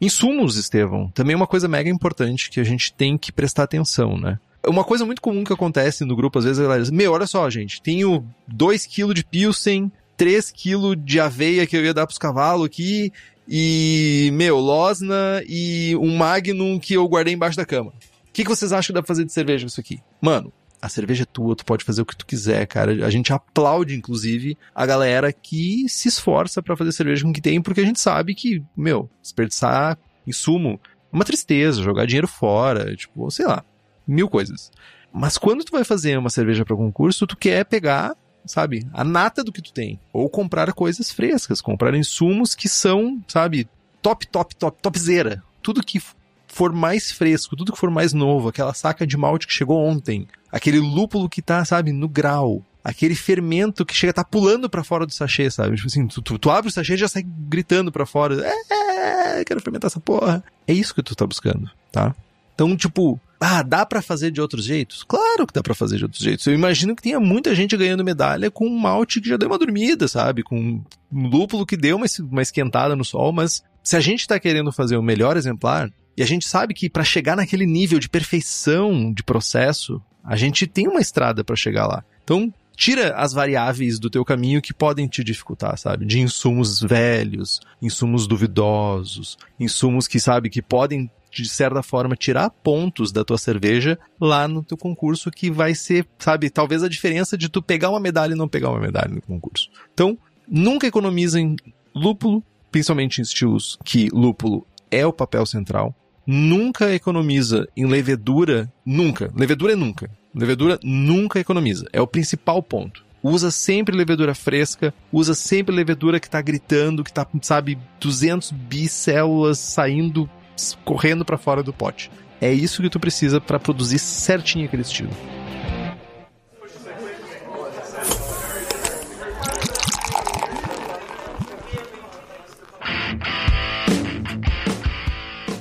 Insumos, Estevão, também é uma coisa mega importante que a gente tem que prestar atenção, né? Uma coisa muito comum que acontece no grupo, às vezes, é meu, olha só, gente, tenho 2kg de Pilsen, 3kg de aveia que eu ia dar pros cavalos aqui, e, meu, Losna e um Magnum que eu guardei embaixo da cama. O que, que vocês acham que dá pra fazer de cerveja isso aqui? Mano, a cerveja é tua, tu pode fazer o que tu quiser, cara. A gente aplaude, inclusive, a galera que se esforça para fazer cerveja com o que tem, porque a gente sabe que, meu, desperdiçar insumo é uma tristeza, jogar dinheiro fora, tipo, sei lá mil coisas. Mas quando tu vai fazer uma cerveja para concurso, tu quer pegar, sabe, a nata do que tu tem. Ou comprar coisas frescas, comprar insumos que são, sabe, top, top, top, topzera. Tudo que for mais fresco, tudo que for mais novo, aquela saca de malte que chegou ontem, aquele lúpulo que tá, sabe, no grau, aquele fermento que chega tá pulando para fora do sachê, sabe? Tipo assim, tu, tu, tu, abre o sachê e já sai gritando para fora, é, quero fermentar essa porra. É isso que tu tá buscando, tá? Então, tipo, Ah, dá para fazer de outros jeitos? Claro que dá para fazer de outros jeitos. Eu imagino que tenha muita gente ganhando medalha com um malte que já deu uma dormida, sabe? Com um lúpulo que deu uma, uma esquentada no sol, mas se a gente tá querendo fazer o melhor exemplar, e a gente sabe que para chegar naquele nível de perfeição de processo, a gente tem uma estrada para chegar lá. Então, tira as variáveis do teu caminho que podem te dificultar, sabe? De insumos velhos, insumos duvidosos, insumos que sabe que podem de certa forma tirar pontos da tua cerveja lá no teu concurso que vai ser, sabe, talvez a diferença de tu pegar uma medalha e não pegar uma medalha no concurso. Então, nunca economizem lúpulo, principalmente em estilos que lúpulo é o papel central. Nunca economiza em levedura, nunca. Levedura é nunca. Levedura nunca economiza. É o principal ponto. Usa sempre levedura fresca, usa sempre levedura que tá gritando, que tá, sabe, 200 bicélulas saindo, correndo para fora do pote. É isso que tu precisa para produzir certinho aquele estilo.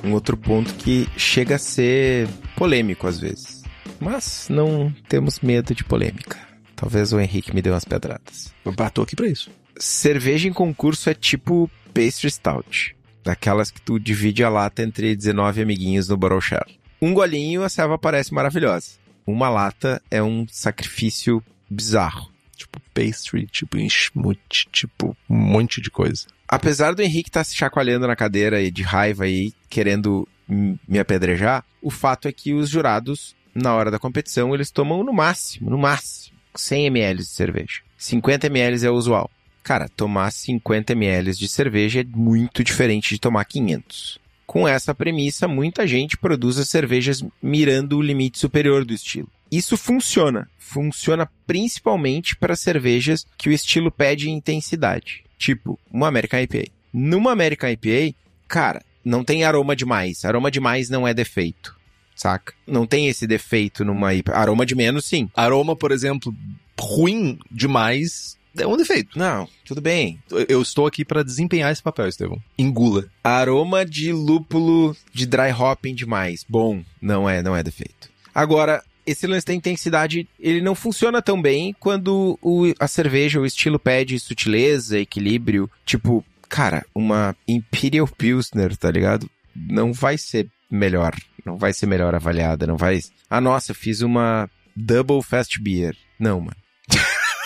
Um outro ponto que chega a ser polêmico às vezes. Mas não temos medo de polêmica. Talvez o Henrique me dê umas pedradas. Eu bato aqui pra isso. Cerveja em concurso é tipo pastry stout. Daquelas que tu divide a lata entre 19 amiguinhos no bottle share. Um golinho a selva parece maravilhosa. Uma lata é um sacrifício bizarro. Tipo pastry, tipo enxmute, tipo um monte de coisa. Apesar do Henrique estar tá se chacoalhando na cadeira e de raiva aí, querendo me apedrejar, o fato é que os jurados, na hora da competição, eles tomam no máximo, no máximo, 100 ml de cerveja. 50 ml é o usual. Cara, tomar 50 ml de cerveja é muito diferente de tomar 500. Com essa premissa, muita gente produz as cervejas mirando o limite superior do estilo. Isso funciona. Funciona principalmente para cervejas que o estilo pede intensidade. Tipo, uma American IPA. Numa American IPA, cara, não tem aroma demais. Aroma demais não é defeito. Saca? Não tem esse defeito numa IPA. Aroma de menos, sim. Aroma, por exemplo, ruim demais é um defeito. Não, tudo bem. Eu estou aqui para desempenhar esse papel, Estevão. Engula. Aroma de lúpulo de dry hopping demais. Bom, não é, não é defeito. Agora, esse lance da intensidade, ele não funciona tão bem quando o, a cerveja, o estilo pede sutileza, equilíbrio. Tipo, cara, uma Imperial Pilsner, tá ligado? Não vai ser melhor. Não vai ser melhor avaliada, não vai... Ah, nossa, fiz uma Double Fast Beer. Não, mano.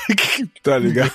tá ligado?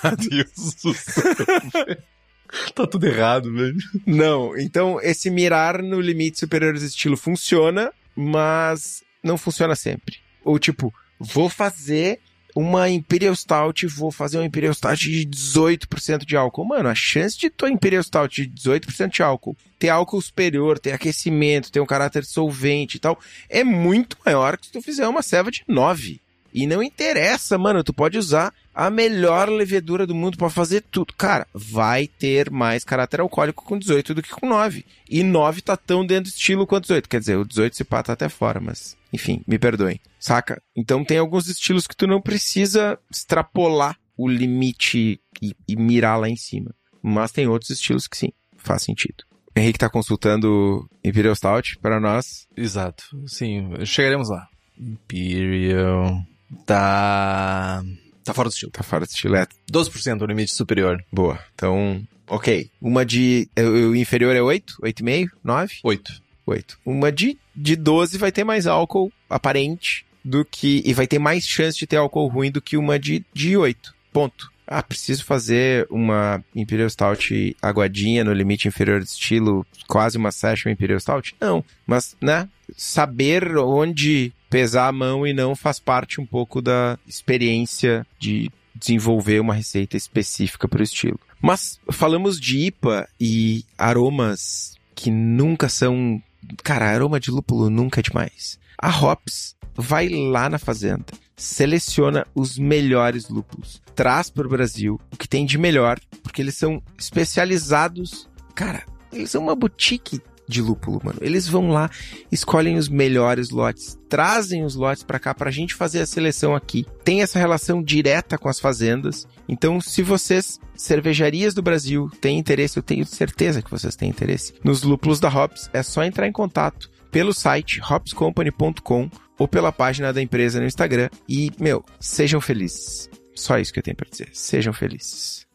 Tá tudo errado, velho. Não, então esse mirar no limite superior do estilo funciona, mas não funciona sempre. Ou tipo, vou fazer uma Imperial Stout, vou fazer uma Imperial Stout de 18% de álcool. Mano, a chance de tua Imperial Stout de 18% de álcool ter álcool superior, ter aquecimento, ter um caráter solvente e tal, é muito maior que se tu fizer uma ceva de 9. E não interessa, mano, tu pode usar a melhor levedura do mundo para fazer tudo. Cara, vai ter mais caráter alcoólico com 18 do que com 9. E 9 tá tão dentro do estilo quanto 18. Quer dizer, o 18 se pá tá até fora, mas enfim, me perdoem. Saca? Então tem alguns estilos que tu não precisa extrapolar o limite e, e mirar lá em cima. Mas tem outros estilos que sim, faz sentido. Henrique tá consultando Imperial Stout para nós. Exato. Sim, chegaremos lá. Imperial tá. Tá fora do estilo. Tá fora do estilo, é. 12% o limite superior. Boa. Então, ok. Uma de. O inferior é 8? 8,5? 9? 8. 8. Uma de, de 12 vai ter mais álcool aparente do que. E vai ter mais chance de ter álcool ruim do que uma de, de 8. Ponto. Ah, preciso fazer uma Imperial Stout aguadinha no limite inferior do estilo, quase uma Session Imperial Stout? Não, mas, né, saber onde pesar a mão e não faz parte um pouco da experiência de desenvolver uma receita específica para o estilo. Mas falamos de IPA e aromas que nunca são. Cara, aroma de lúpulo nunca é demais. A Hops vai lá na fazenda, seleciona os melhores lúpulos, traz para o Brasil o que tem de melhor, porque eles são especializados. Cara, eles são uma boutique de lúpulo, mano. Eles vão lá, escolhem os melhores lotes, trazem os lotes para cá pra gente fazer a seleção aqui. Tem essa relação direta com as fazendas. Então, se vocês, cervejarias do Brasil, têm interesse, eu tenho certeza que vocês têm interesse, nos lúpulos da Hops, é só entrar em contato pelo site hopscompany.com ou pela página da empresa no Instagram. E, meu, sejam felizes. Só isso que eu tenho para dizer. Sejam felizes.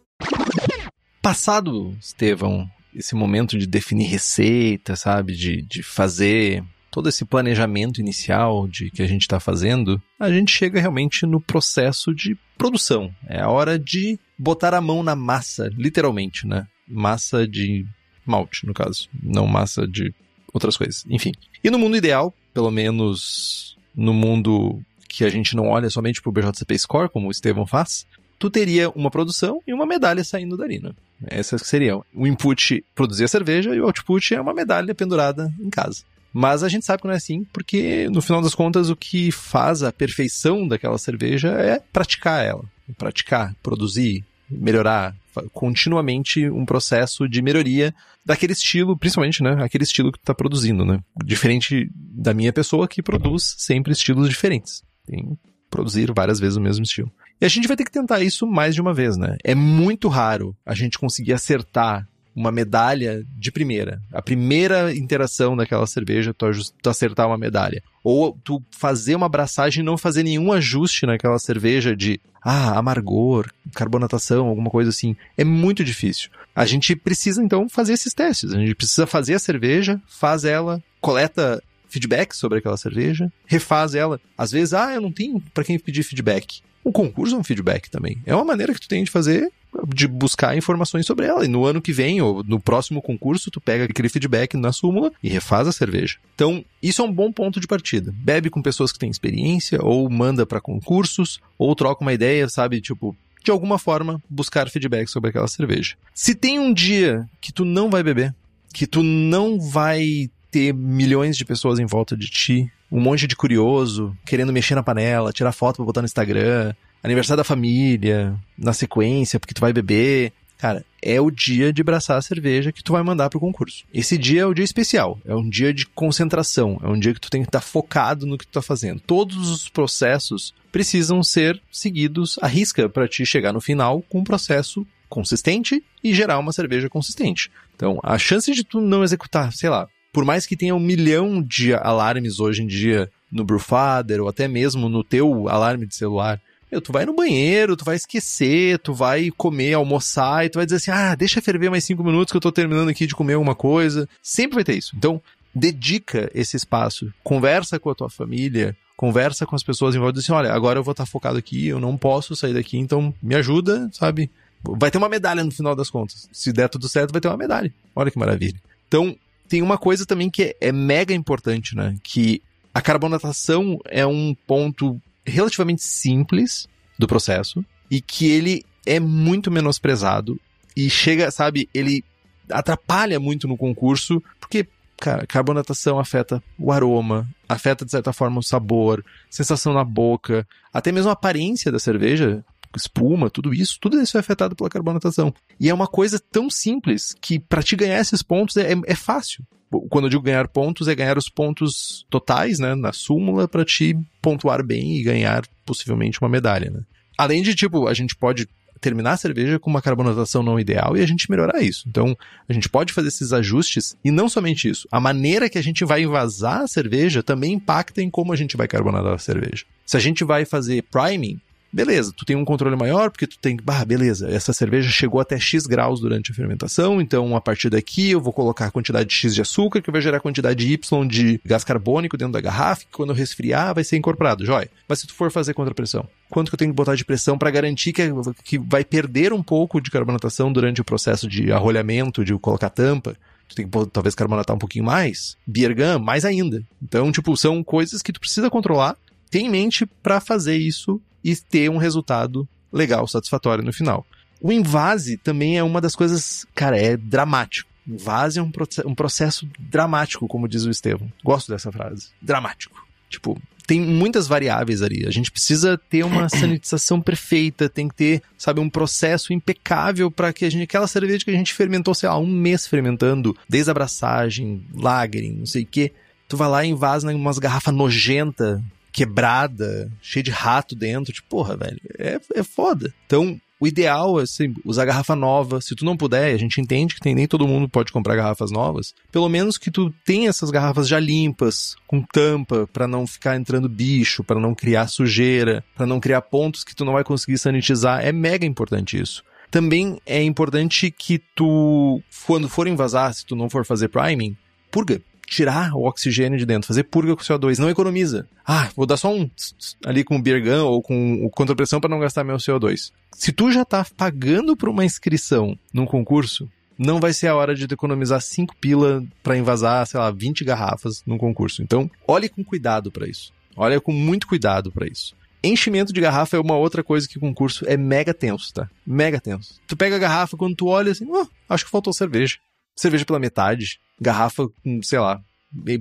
Passado, Estevão, esse momento de definir receita, sabe? De, de fazer todo esse planejamento inicial de que a gente está fazendo, a gente chega realmente no processo de produção. É a hora de botar a mão na massa, literalmente, né? Massa de malte, no caso, não massa de outras coisas. Enfim. E no mundo ideal, pelo menos no mundo que a gente não olha somente para o BJCP Score, como o Estevão faz, tu teria uma produção e uma medalha saindo dali, né? Essas seriam. O input produzir a cerveja e o output é uma medalha pendurada em casa. Mas a gente sabe que não é assim, porque no final das contas o que faz a perfeição daquela cerveja é praticar ela. Praticar, produzir, melhorar, continuamente um processo de melhoria daquele estilo, principalmente, né? Aquele estilo que tu tá produzindo, né? Diferente da minha pessoa que produz sempre estilos diferentes. Tem produzir várias vezes o mesmo estilo. E a gente vai ter que tentar isso mais de uma vez, né? É muito raro a gente conseguir acertar uma medalha de primeira. A primeira interação daquela cerveja, tu, tu acertar uma medalha. Ou tu fazer uma abraçagem e não fazer nenhum ajuste naquela cerveja de, ah, amargor, carbonatação, alguma coisa assim. É muito difícil. A gente precisa, então, fazer esses testes. A gente precisa fazer a cerveja, faz ela, coleta feedback sobre aquela cerveja, refaz ela. Às vezes, ah, eu não tenho para quem pedir feedback. O concurso é um feedback também. É uma maneira que tu tem de fazer de buscar informações sobre ela. E no ano que vem, ou no próximo concurso, tu pega aquele feedback na súmula e refaz a cerveja. Então, isso é um bom ponto de partida. Bebe com pessoas que têm experiência, ou manda para concursos, ou troca uma ideia, sabe? Tipo, de alguma forma, buscar feedback sobre aquela cerveja. Se tem um dia que tu não vai beber, que tu não vai ter milhões de pessoas em volta de ti, um monte de curioso, querendo mexer na panela, tirar foto pra botar no Instagram, aniversário da família, na sequência, porque tu vai beber. Cara, é o dia de abraçar a cerveja que tu vai mandar pro concurso. Esse dia é o dia especial, é um dia de concentração, é um dia que tu tem que estar focado no que tu tá fazendo. Todos os processos precisam ser seguidos à risca para te chegar no final com um processo consistente e gerar uma cerveja consistente. Então, a chance de tu não executar, sei lá, por mais que tenha um milhão de alarmes hoje em dia no Brewfather ou até mesmo no teu alarme de celular, meu, tu vai no banheiro, tu vai esquecer, tu vai comer, almoçar e tu vai dizer assim: ah, deixa ferver mais cinco minutos que eu tô terminando aqui de comer alguma coisa. Sempre vai ter isso. Então, dedica esse espaço, conversa com a tua família, conversa com as pessoas em volta e diz assim: olha, agora eu vou estar focado aqui, eu não posso sair daqui, então me ajuda, sabe? Vai ter uma medalha no final das contas. Se der tudo certo, vai ter uma medalha. Olha que maravilha. Então, tem uma coisa também que é, é mega importante, né? Que a carbonatação é um ponto relativamente simples do processo e que ele é muito menosprezado e chega, sabe, ele atrapalha muito no concurso, porque, cara, carbonatação afeta o aroma, afeta de certa forma o sabor, sensação na boca, até mesmo a aparência da cerveja, espuma, tudo isso, tudo isso é afetado pela carbonatação. E é uma coisa tão simples que para te ganhar esses pontos é, é fácil quando eu digo ganhar pontos, é ganhar os pontos totais, né, na súmula, para te pontuar bem e ganhar possivelmente uma medalha, né. Além de, tipo, a gente pode terminar a cerveja com uma carbonatação não ideal e a gente melhorar isso. Então, a gente pode fazer esses ajustes e não somente isso. A maneira que a gente vai envasar a cerveja também impacta em como a gente vai carbonatar a cerveja. Se a gente vai fazer priming, Beleza, tu tem um controle maior porque tu tem, bah, beleza, essa cerveja chegou até X graus durante a fermentação, então a partir daqui eu vou colocar a quantidade de X de açúcar que vai gerar a quantidade de Y de gás carbônico dentro da garrafa, que quando eu resfriar vai ser incorporado, jóia. Mas se tu for fazer contrapressão, quanto que eu tenho que botar de pressão para garantir que, que vai perder um pouco de carbonatação durante o processo de arrolhamento, de colocar tampa? tu tem que talvez carbonatar um pouquinho mais, Biergan, mais ainda. Então, tipo, são coisas que tu precisa controlar, ter em mente para fazer isso e ter um resultado legal, satisfatório no final. O invase também é uma das coisas, cara, é dramático. Invase é um, um processo dramático, como diz o Estevam. Gosto dessa frase. Dramático. Tipo, tem muitas variáveis ali. A gente precisa ter uma sanitização perfeita, tem que ter, sabe, um processo impecável para que a gente, aquela cerveja que a gente fermentou, sei lá, um mês fermentando, desde abraçagem, lagering, não sei o quê. Tu vai lá e invasa em umas garrafas nojenta, quebrada, cheia de rato dentro. Tipo, porra, velho, é, é foda. Então, o ideal é assim, usar garrafa nova. Se tu não puder, a gente entende que tem, nem todo mundo pode comprar garrafas novas. Pelo menos que tu tenha essas garrafas já limpas, com tampa, para não ficar entrando bicho, para não criar sujeira, para não criar pontos que tu não vai conseguir sanitizar. É mega importante isso. Também é importante que tu, quando for invasar, se tu não for fazer priming, purga tirar o oxigênio de dentro, fazer purga com CO2, não economiza. Ah, vou dar só um ali com o beer gun ou com o contrapressão para não gastar meu CO2. Se tu já tá pagando por uma inscrição num concurso, não vai ser a hora de economizar 5 pila para invasar, sei lá, 20 garrafas num concurso. Então, olhe com cuidado para isso. Olha com muito cuidado para isso. Enchimento de garrafa é uma outra coisa que o concurso é mega tenso, tá? Mega tenso. Tu pega a garrafa quando tu olha assim, oh, acho que faltou cerveja. Cerveja pela metade garrafa sei lá,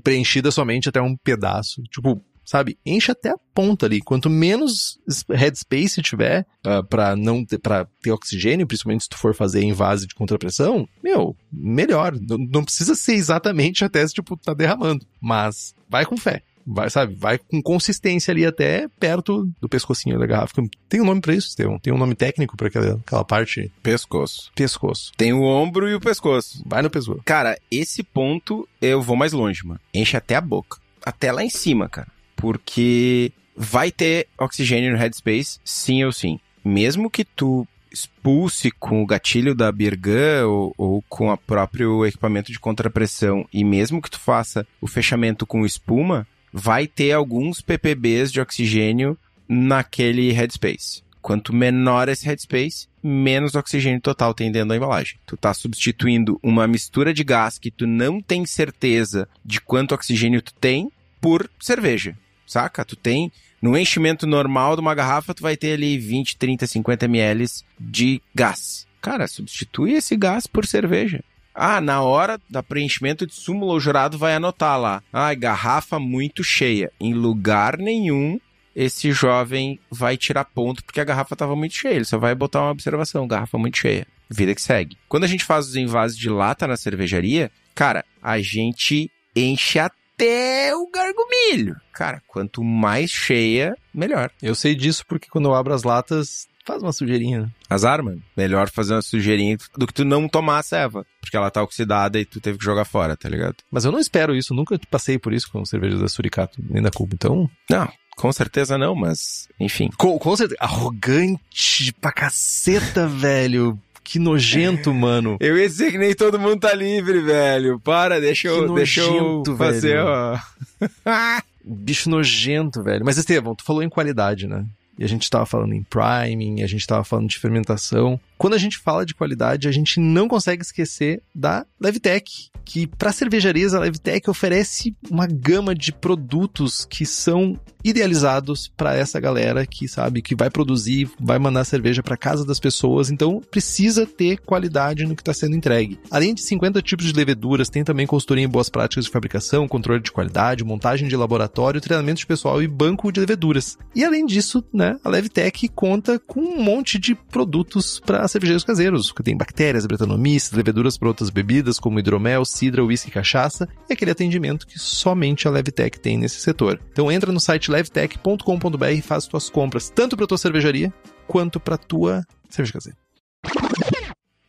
preenchida somente até um pedaço. Tipo, sabe? Enche até a ponta ali. Quanto menos headspace tiver uh, para não ter, para ter oxigênio, principalmente se tu for fazer invase de contrapressão, meu, melhor. Não, precisa ser exatamente até tipo tá derramando, mas vai com fé vai, sabe, vai com consistência ali até perto do pescocinho da garrafa. Tem um nome para isso, Estevão? Tem um nome técnico para aquela, aquela parte? Pescoço. Pescoço. Tem o ombro e o pescoço. Vai no pescoço. Cara, esse ponto eu vou mais longe, mano. Enche até a boca. Até lá em cima, cara. Porque vai ter oxigênio no headspace, sim ou sim. Mesmo que tu expulse com o gatilho da Birgan ou, ou com o próprio equipamento de contrapressão e mesmo que tu faça o fechamento com espuma, vai ter alguns ppbs de oxigênio naquele headspace. Quanto menor esse headspace, menos oxigênio total tem dentro da embalagem. Tu tá substituindo uma mistura de gás que tu não tem certeza de quanto oxigênio tu tem por cerveja, saca? Tu tem no enchimento normal de uma garrafa, tu vai ter ali 20, 30, 50 ml de gás. Cara, substitui esse gás por cerveja. Ah, na hora da preenchimento de súmula, o jurado vai anotar lá. Ah, garrafa muito cheia. Em lugar nenhum, esse jovem vai tirar ponto porque a garrafa estava muito cheia. Ele só vai botar uma observação, garrafa muito cheia. Vida que segue. Quando a gente faz os envases de lata na cervejaria, cara, a gente enche até o gargumilho. Cara, quanto mais cheia, melhor. Eu sei disso porque quando eu abro as latas, faz uma sujeirinha. Azar, mano. Melhor fazer uma sujeirinha do que tu não tomar a ceva. Porque ela tá oxidada e tu teve que jogar fora, tá ligado? Mas eu não espero isso. Nunca passei por isso com cerveja da Suricato, nem da Cuba. Então. Não, com certeza não, mas. Enfim. Com, com certeza. Arrogante pra caceta, velho. Que nojento, mano. Eu ia dizer que nem todo mundo tá livre, velho. Para, deixa eu, deixa eu fazer, ó. Bicho nojento, velho. Mas, Estevão, tu falou em qualidade, né? E a gente estava falando em priming, a gente estava falando de fermentação. Quando a gente fala de qualidade, a gente não consegue esquecer da Levtech, que para cervejarias a Levtech oferece uma gama de produtos que são idealizados para essa galera que sabe que vai produzir, vai mandar cerveja para casa das pessoas, então precisa ter qualidade no que está sendo entregue. Além de 50 tipos de leveduras, tem também consultoria em boas práticas de fabricação, controle de qualidade, montagem de laboratório, treinamento de pessoal e banco de leveduras. E além disso, né, a Levtech conta com um monte de produtos para cervejeiros caseiros, que tem bactérias, bretanomices, leveduras para outras bebidas como hidromel, cidra, uísque e cachaça, e aquele atendimento que somente a Levtech tem nesse setor. Então entra no site levtech.com.br e faz suas compras, tanto para tua cervejaria quanto para tua cerveja caseira.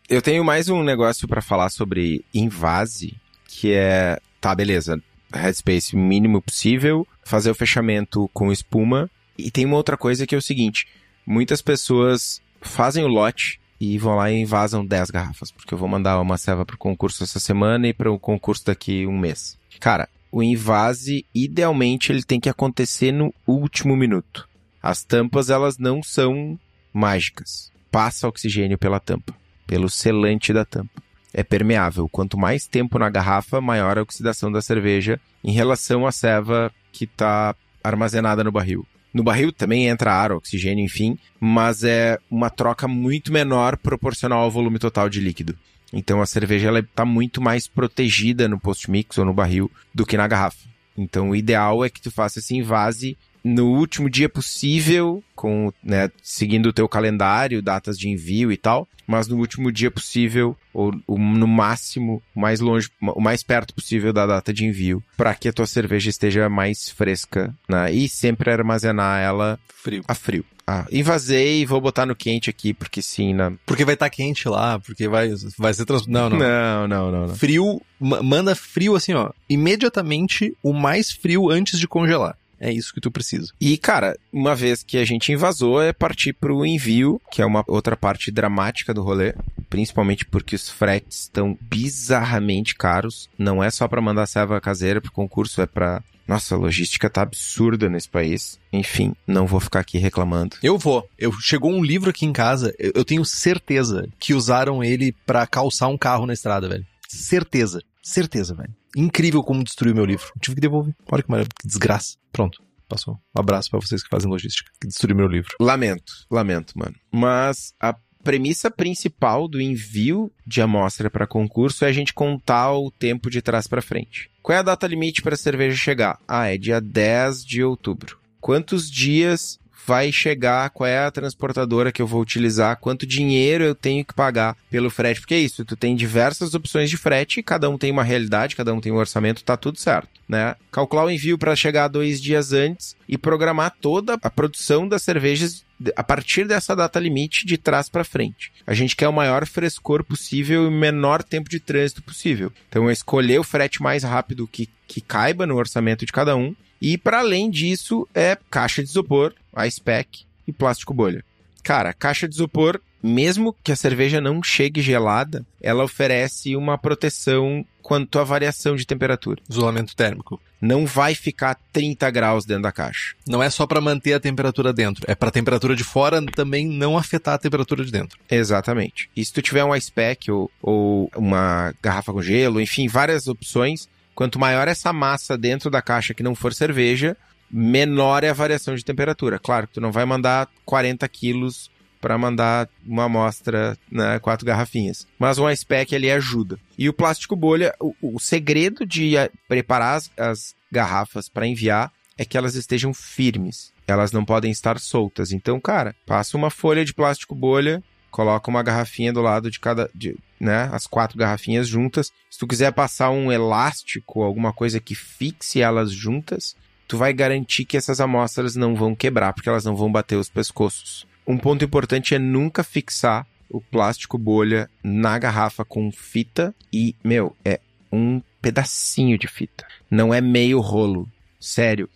Eu tenho mais um negócio para falar sobre invase, que é, tá, beleza, headspace mínimo possível, fazer o fechamento com espuma. E tem uma outra coisa que é o seguinte, muitas pessoas fazem o lote e vão lá e invasam 10 garrafas, porque eu vou mandar uma ceva pro concurso essa semana e para o concurso daqui um mês. Cara, o invase, idealmente, ele tem que acontecer no último minuto. As tampas, elas não são mágicas. Passa oxigênio pela tampa, pelo selante da tampa. É permeável. Quanto mais tempo na garrafa, maior a oxidação da cerveja em relação à ceva que está armazenada no barril. No barril também entra ar, oxigênio, enfim, mas é uma troca muito menor proporcional ao volume total de líquido. Então a cerveja ela está muito mais protegida no post-mix ou no barril do que na garrafa. Então o ideal é que tu faça esse invase no último dia possível, com, né, seguindo o teu calendário, datas de envio e tal, mas no último dia possível, ou, ou no máximo, o mais longe, o mais perto possível da data de envio, para que a tua cerveja esteja mais fresca, né? E sempre armazenar ela Frio. a frio. Ah, invasei e vou botar no quente aqui, porque sim, na... Porque vai estar quente lá, porque vai, vai ser trans... Não, não. Não, não, não, não. Frio, ma- manda frio assim, ó. Imediatamente o mais frio antes de congelar. É isso que tu precisa. E, cara, uma vez que a gente invasou, é partir pro envio, que é uma outra parte dramática do rolê. Principalmente porque os fretes estão bizarramente caros. Não é só pra mandar serva caseira pro concurso, é pra. Nossa, a logística tá absurda nesse país. Enfim, não vou ficar aqui reclamando. Eu vou. Eu chegou um livro aqui em casa, eu, eu tenho certeza que usaram ele pra calçar um carro na estrada, velho. Certeza. Certeza, velho. Incrível como destruiu meu livro. Tive que devolver. Olha que maravilha, que desgraça. Pronto. Passou. Um abraço pra vocês que fazem logística, que destruiu meu livro. Lamento, lamento, mano. Mas a premissa principal do envio de amostra para concurso é a gente contar o tempo de trás para frente. Qual é a data limite para a cerveja chegar? Ah, é dia 10 de outubro. Quantos dias vai chegar? Qual é a transportadora que eu vou utilizar? Quanto dinheiro eu tenho que pagar pelo frete? Porque é isso, tu tem diversas opções de frete, cada um tem uma realidade, cada um tem um orçamento, tá tudo certo, né? Calcular o envio para chegar dois dias antes e programar toda a produção das cervejas a partir dessa data limite de trás para frente. A gente quer o maior frescor possível e o menor tempo de trânsito possível. Então escolher o frete mais rápido que, que caiba no orçamento de cada um. E para além disso é caixa de isopor, ice pack e plástico bolha. Cara, caixa de isopor, mesmo que a cerveja não chegue gelada, ela oferece uma proteção quanto à variação de temperatura. Isolamento térmico. Não vai ficar 30 graus dentro da caixa. Não é só pra manter a temperatura dentro, é pra temperatura de fora também não afetar a temperatura de dentro. Exatamente. E se tu tiver um ice pack ou, ou uma garrafa com gelo, enfim, várias opções, quanto maior essa massa dentro da caixa que não for cerveja, menor é a variação de temperatura. Claro que tu não vai mandar 40 quilos para mandar uma amostra, né, quatro garrafinhas. Mas um ice pack ali ajuda. E o plástico bolha, o, o segredo de preparar as, as garrafas para enviar é que elas estejam firmes. Elas não podem estar soltas. Então, cara, passa uma folha de plástico bolha, coloca uma garrafinha do lado de cada, de, né, as quatro garrafinhas juntas. Se tu quiser passar um elástico, alguma coisa que fixe elas juntas, tu vai garantir que essas amostras não vão quebrar, porque elas não vão bater os pescoços. Um ponto importante é nunca fixar o plástico bolha na garrafa com fita e, meu, é um pedacinho de fita. Não é meio rolo. Sério.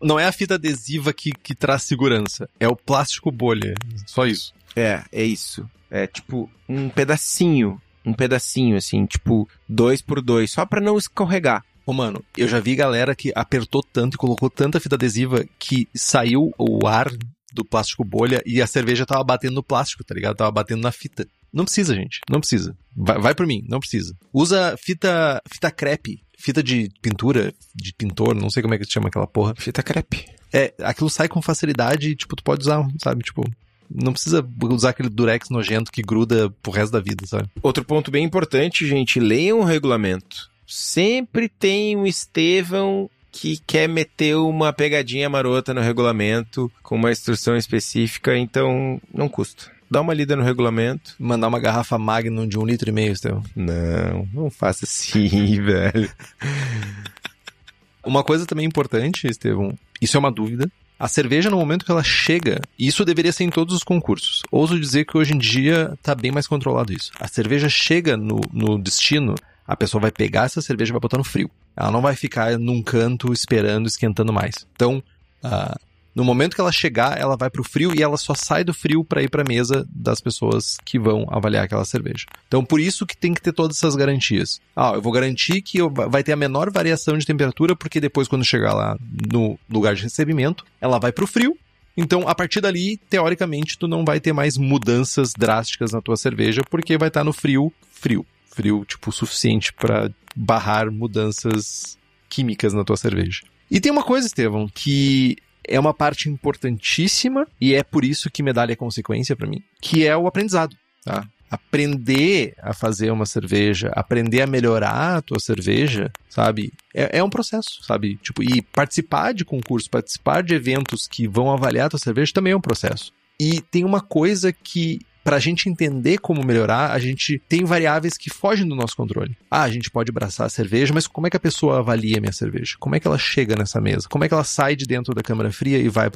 Não é a fita adesiva que, que traz segurança, é o plástico bolha. Só isso. É, é isso. É tipo um pedacinho. Um pedacinho, assim, tipo dois por dois, só pra não escorregar. Ô, mano, eu já vi galera que apertou tanto e colocou tanta fita adesiva que saiu o ar do plástico bolha e a cerveja tava batendo no plástico, tá ligado? Tava batendo na fita. Não precisa, gente. Não precisa. Vai, vai por mim, não precisa. Usa fita, fita crepe, fita de pintura, de pintor, não sei como é que se chama aquela porra. Fita crepe. É, aquilo sai com facilidade e, tipo, tu pode usar, sabe? Tipo, não precisa usar aquele durex nojento que gruda pro resto da vida, sabe? Outro ponto bem importante, gente, leiam o regulamento. Sempre tem um Estevão que quer meter uma pegadinha marota no regulamento com uma instrução específica, então não custa. Dá uma lida no regulamento. Mandar uma garrafa Magnum de um litro e meio, Estevão. Não, não faça assim, velho. Uma coisa também importante, Estevão, isso é uma dúvida. A cerveja, no momento que ela chega, e isso deveria ser em todos os concursos. Ouso dizer que hoje em dia tá bem mais controlado isso. A cerveja chega no, no destino, a pessoa vai pegar essa cerveja e vai botar no frio. Ela não vai ficar num canto esperando, esquentando mais. Então, ah, no momento que ela chegar, ela vai pro frio e ela só sai do frio para ir pra mesa das pessoas que vão avaliar aquela cerveja. Então, por isso que tem que ter todas essas garantias. Ah, eu vou garantir que eu- vai ter a menor variação de temperatura, porque depois, quando chegar lá no lugar de recebimento, ela vai pro frio. Então, a partir dali, teoricamente, tu não vai ter mais mudanças drásticas na tua cerveja, porque vai estar no frio, frio. Frio, tipo, suficiente para barrar mudanças químicas na tua cerveja. E tem uma coisa, Estevão, que é uma parte importantíssima e é por isso que medalha é consequência pra mim, que é o aprendizado. Tá? aprender a fazer uma cerveja, aprender a melhorar a tua cerveja, sabe? É, é um processo, sabe? Tipo, e participar de concursos, participar de eventos que vão avaliar a tua cerveja também é um processo. E tem uma coisa que para a gente entender como melhorar, a gente tem variáveis que fogem do nosso controle. Ah, a gente pode abraçar a cerveja, mas como é que a pessoa avalia a minha cerveja? Como é que ela chega nessa mesa? Como é que ela sai de dentro da câmara fria e vai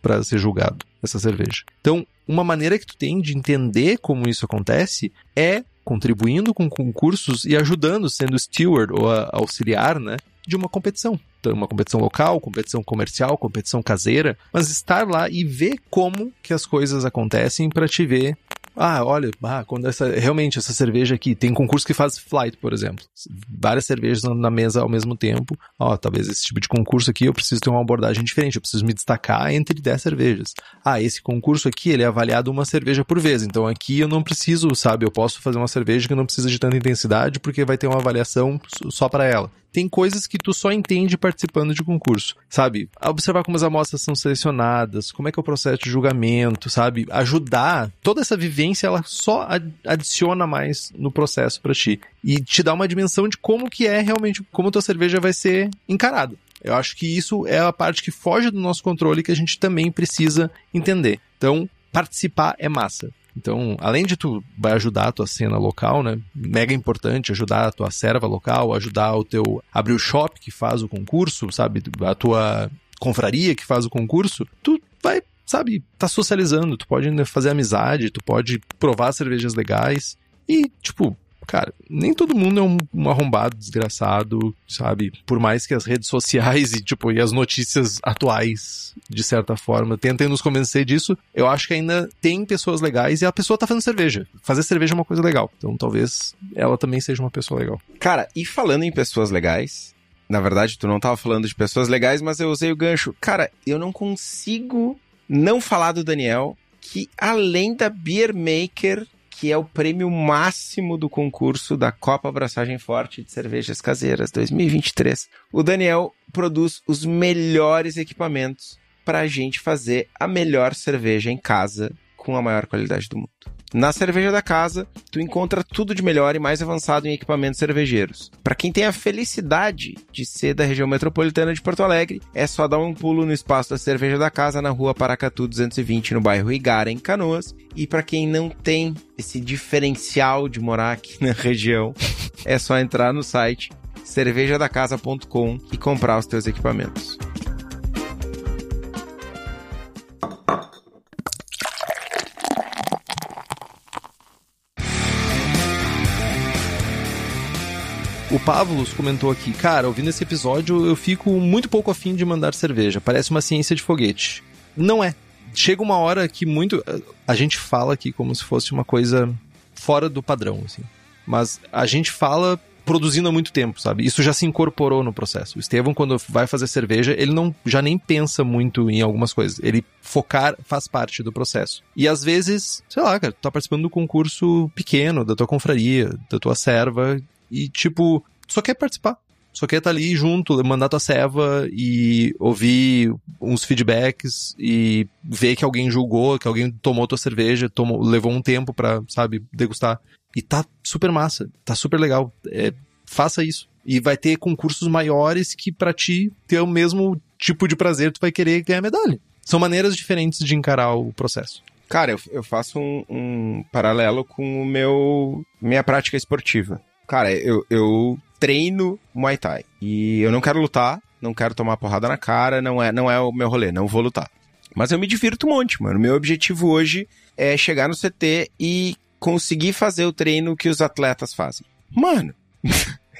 para ser julgado essa cerveja? Então, uma maneira que tu tem de entender como isso acontece é contribuindo com concursos e ajudando, sendo steward ou auxiliar, né, de uma competição. Uma competição local, competição comercial, competição caseira, mas estar lá e ver como que as coisas acontecem para te ver ah, olha, ah, quando essa realmente essa cerveja aqui tem concurso que faz flight, por exemplo, várias cervejas na mesa ao mesmo tempo. Ó, talvez esse tipo de concurso aqui eu preciso ter uma abordagem diferente, eu preciso me destacar entre 10 cervejas. Ah, esse concurso aqui ele é avaliado uma cerveja por vez, então aqui eu não preciso, sabe, eu posso fazer uma cerveja que não precisa de tanta intensidade porque vai ter uma avaliação só para ela tem coisas que tu só entende participando de concurso, sabe? Observar como as amostras são selecionadas, como é que é o processo de julgamento, sabe? Ajudar. Toda essa vivência, ela só adiciona mais no processo para ti. E te dá uma dimensão de como que é realmente, como tua cerveja vai ser encarada. Eu acho que isso é a parte que foge do nosso controle que a gente também precisa entender. Então, participar é massa. Então, além de tu vai ajudar a tua cena local, né? Mega importante ajudar a tua serva local, ajudar o teu abrir o shop que faz o concurso, sabe? A tua confraria que faz o concurso, tu vai, sabe, tá socializando, tu pode fazer amizade, tu pode provar cervejas legais e, tipo, cara, nem todo mundo é um, um, arrombado desgraçado, sabe? Por mais que as redes sociais e, tipo, e as notícias atuais, de certa forma, tentem nos convencer disso, eu acho que ainda tem pessoas legais e a pessoa tá fazendo cerveja. Fazer cerveja é uma coisa legal. Então talvez ela também seja uma pessoa legal. Cara, e falando em pessoas legais, na verdade, tu não tava falando de pessoas legais, mas eu usei o gancho. Cara, eu não consigo não falar do Daniel, que além da Beer Maker que é o prêmio máximo do concurso da Copa Abraçagem Forte de Cervejas Caseiras 2023. O Daniel produz os melhores equipamentos para a gente fazer a melhor cerveja em casa com a maior qualidade do mundo. Na cerveja da casa, tu encontra tudo de melhor e mais avançado em equipamentos cervejeiros. Para quem tem a felicidade de ser da região metropolitana de Porto Alegre, é só dar um pulo no espaço da cerveja da casa na rua Paracatu 220 no bairro Igara, em Canoas. E para quem não tem esse diferencial de morar aqui na região, é só entrar no site cervejadacasa.com e comprar os teus equipamentos. O Pavlos comentou aqui, cara, ouvindo esse episódio, eu fico muito pouco afim de mandar cerveja. Parece uma ciência de foguete. Não é. Chega uma hora que muito. A gente fala aqui como se fosse uma coisa fora do padrão, assim. Mas a gente fala produzindo há muito tempo, sabe? Isso já se incorporou no processo. O Estevão, quando vai fazer cerveja, ele não já nem pensa muito em algumas coisas. Ele focar faz parte do processo. E às vezes, sei lá, cara, tu tá participando do concurso pequeno, da tua confraria, da tua serva, e, tipo, só quer participar. Só quer estar tá ali junto, mandar tua serva e ouvir uns feedbacks e ver que alguém julgou, que alguém tomou tua cerveja, tomou, levou um tempo pra, sabe, degustar. E tá super massa, tá super legal. É, faça isso. E vai ter concursos maiores que para ti ter o mesmo tipo de prazer, tu vai querer ganhar medalha. São maneiras diferentes de encarar o processo. Cara, eu, eu faço um, um paralelo com o meu minha prática esportiva. Cara, eu, eu treino Muay Thai. E eu não quero lutar, não quero tomar porrada na cara, não é, não é o meu rolê, não vou lutar. Mas eu me divirto um monte, mano. Meu objetivo hoje é chegar no CT e conseguir fazer o treino que os atletas fazem. Mano,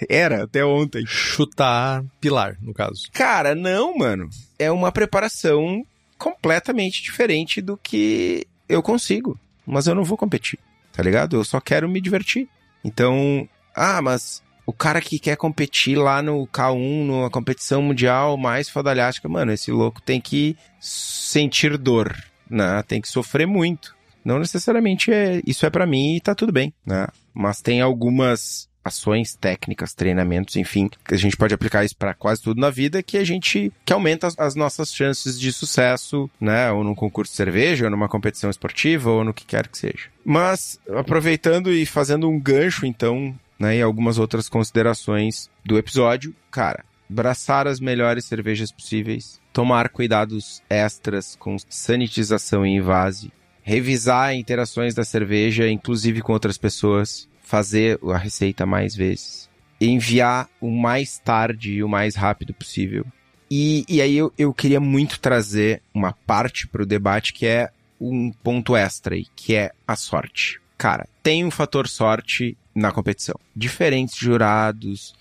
era até ontem. Chutar pilar, no caso. Cara, não, mano. É uma preparação completamente diferente do que eu consigo. Mas eu não vou competir, tá ligado? Eu só quero me divertir. Então, ah, mas o cara que quer competir lá no K1, numa competição mundial mais fodalhástica, mano, esse louco tem que sentir dor, né? Tem que sofrer muito. Não necessariamente é, isso é para mim e tá tudo bem, né? Mas tem algumas ações técnicas, treinamentos, enfim, que a gente pode aplicar isso para quase tudo na vida, que a gente que aumenta as, as, nossas chances de sucesso, né, ou num concurso de cerveja, ou numa competição esportiva, ou no que quer que seja. Mas aproveitando e fazendo um gancho então, né, e algumas outras considerações do episódio, cara, braçar as melhores cervejas possíveis, tomar cuidados extras com sanitização e invase, revisar interações da cerveja, inclusive com outras pessoas, fazer a receita mais vezes, enviar o mais tarde e o mais rápido possível. E, e aí eu, eu queria muito trazer uma parte para o debate que é um ponto extra aí, que é a sorte. Cara, tem um fator sorte na competição. Diferentes jurados,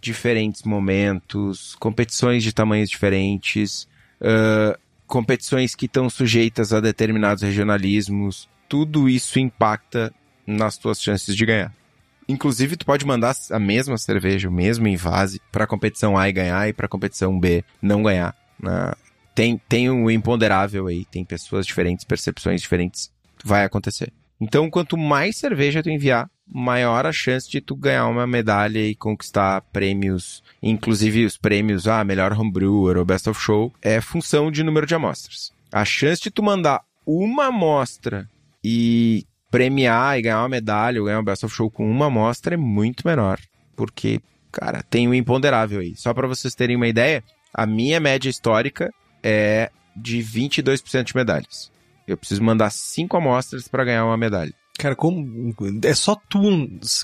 diferentes momentos, competições de tamanhos diferentes, uh, competições que estão sujeitas a determinados regionalismos. Tudo isso impacta nas tuas chances de ganhar. Inclusive, tu pode mandar a mesma cerveja, o mesmo invase, para a competição A e ganhar, e para a competição B não ganhar. Né? Tem, tem um imponderável aí, tem pessoas diferentes, percepções diferentes, vai acontecer. Então, quanto mais cerveja tu enviar, maior a chance de tu ganhar uma medalha e conquistar prêmios, inclusive os prêmios, ah, melhor homebrewer ou best of show, é função de número de amostras. A chance de tu mandar uma amostra e premiar e ganhar uma medalha ou ganhar um Best of Show com uma amostra é muito menor. Porque, cara, tem um imponderável aí. Só para vocês terem uma ideia, a minha média histórica é de 22% de medalhas. Eu preciso mandar cinco amostras para ganhar uma medalha. Cara, como. É só tu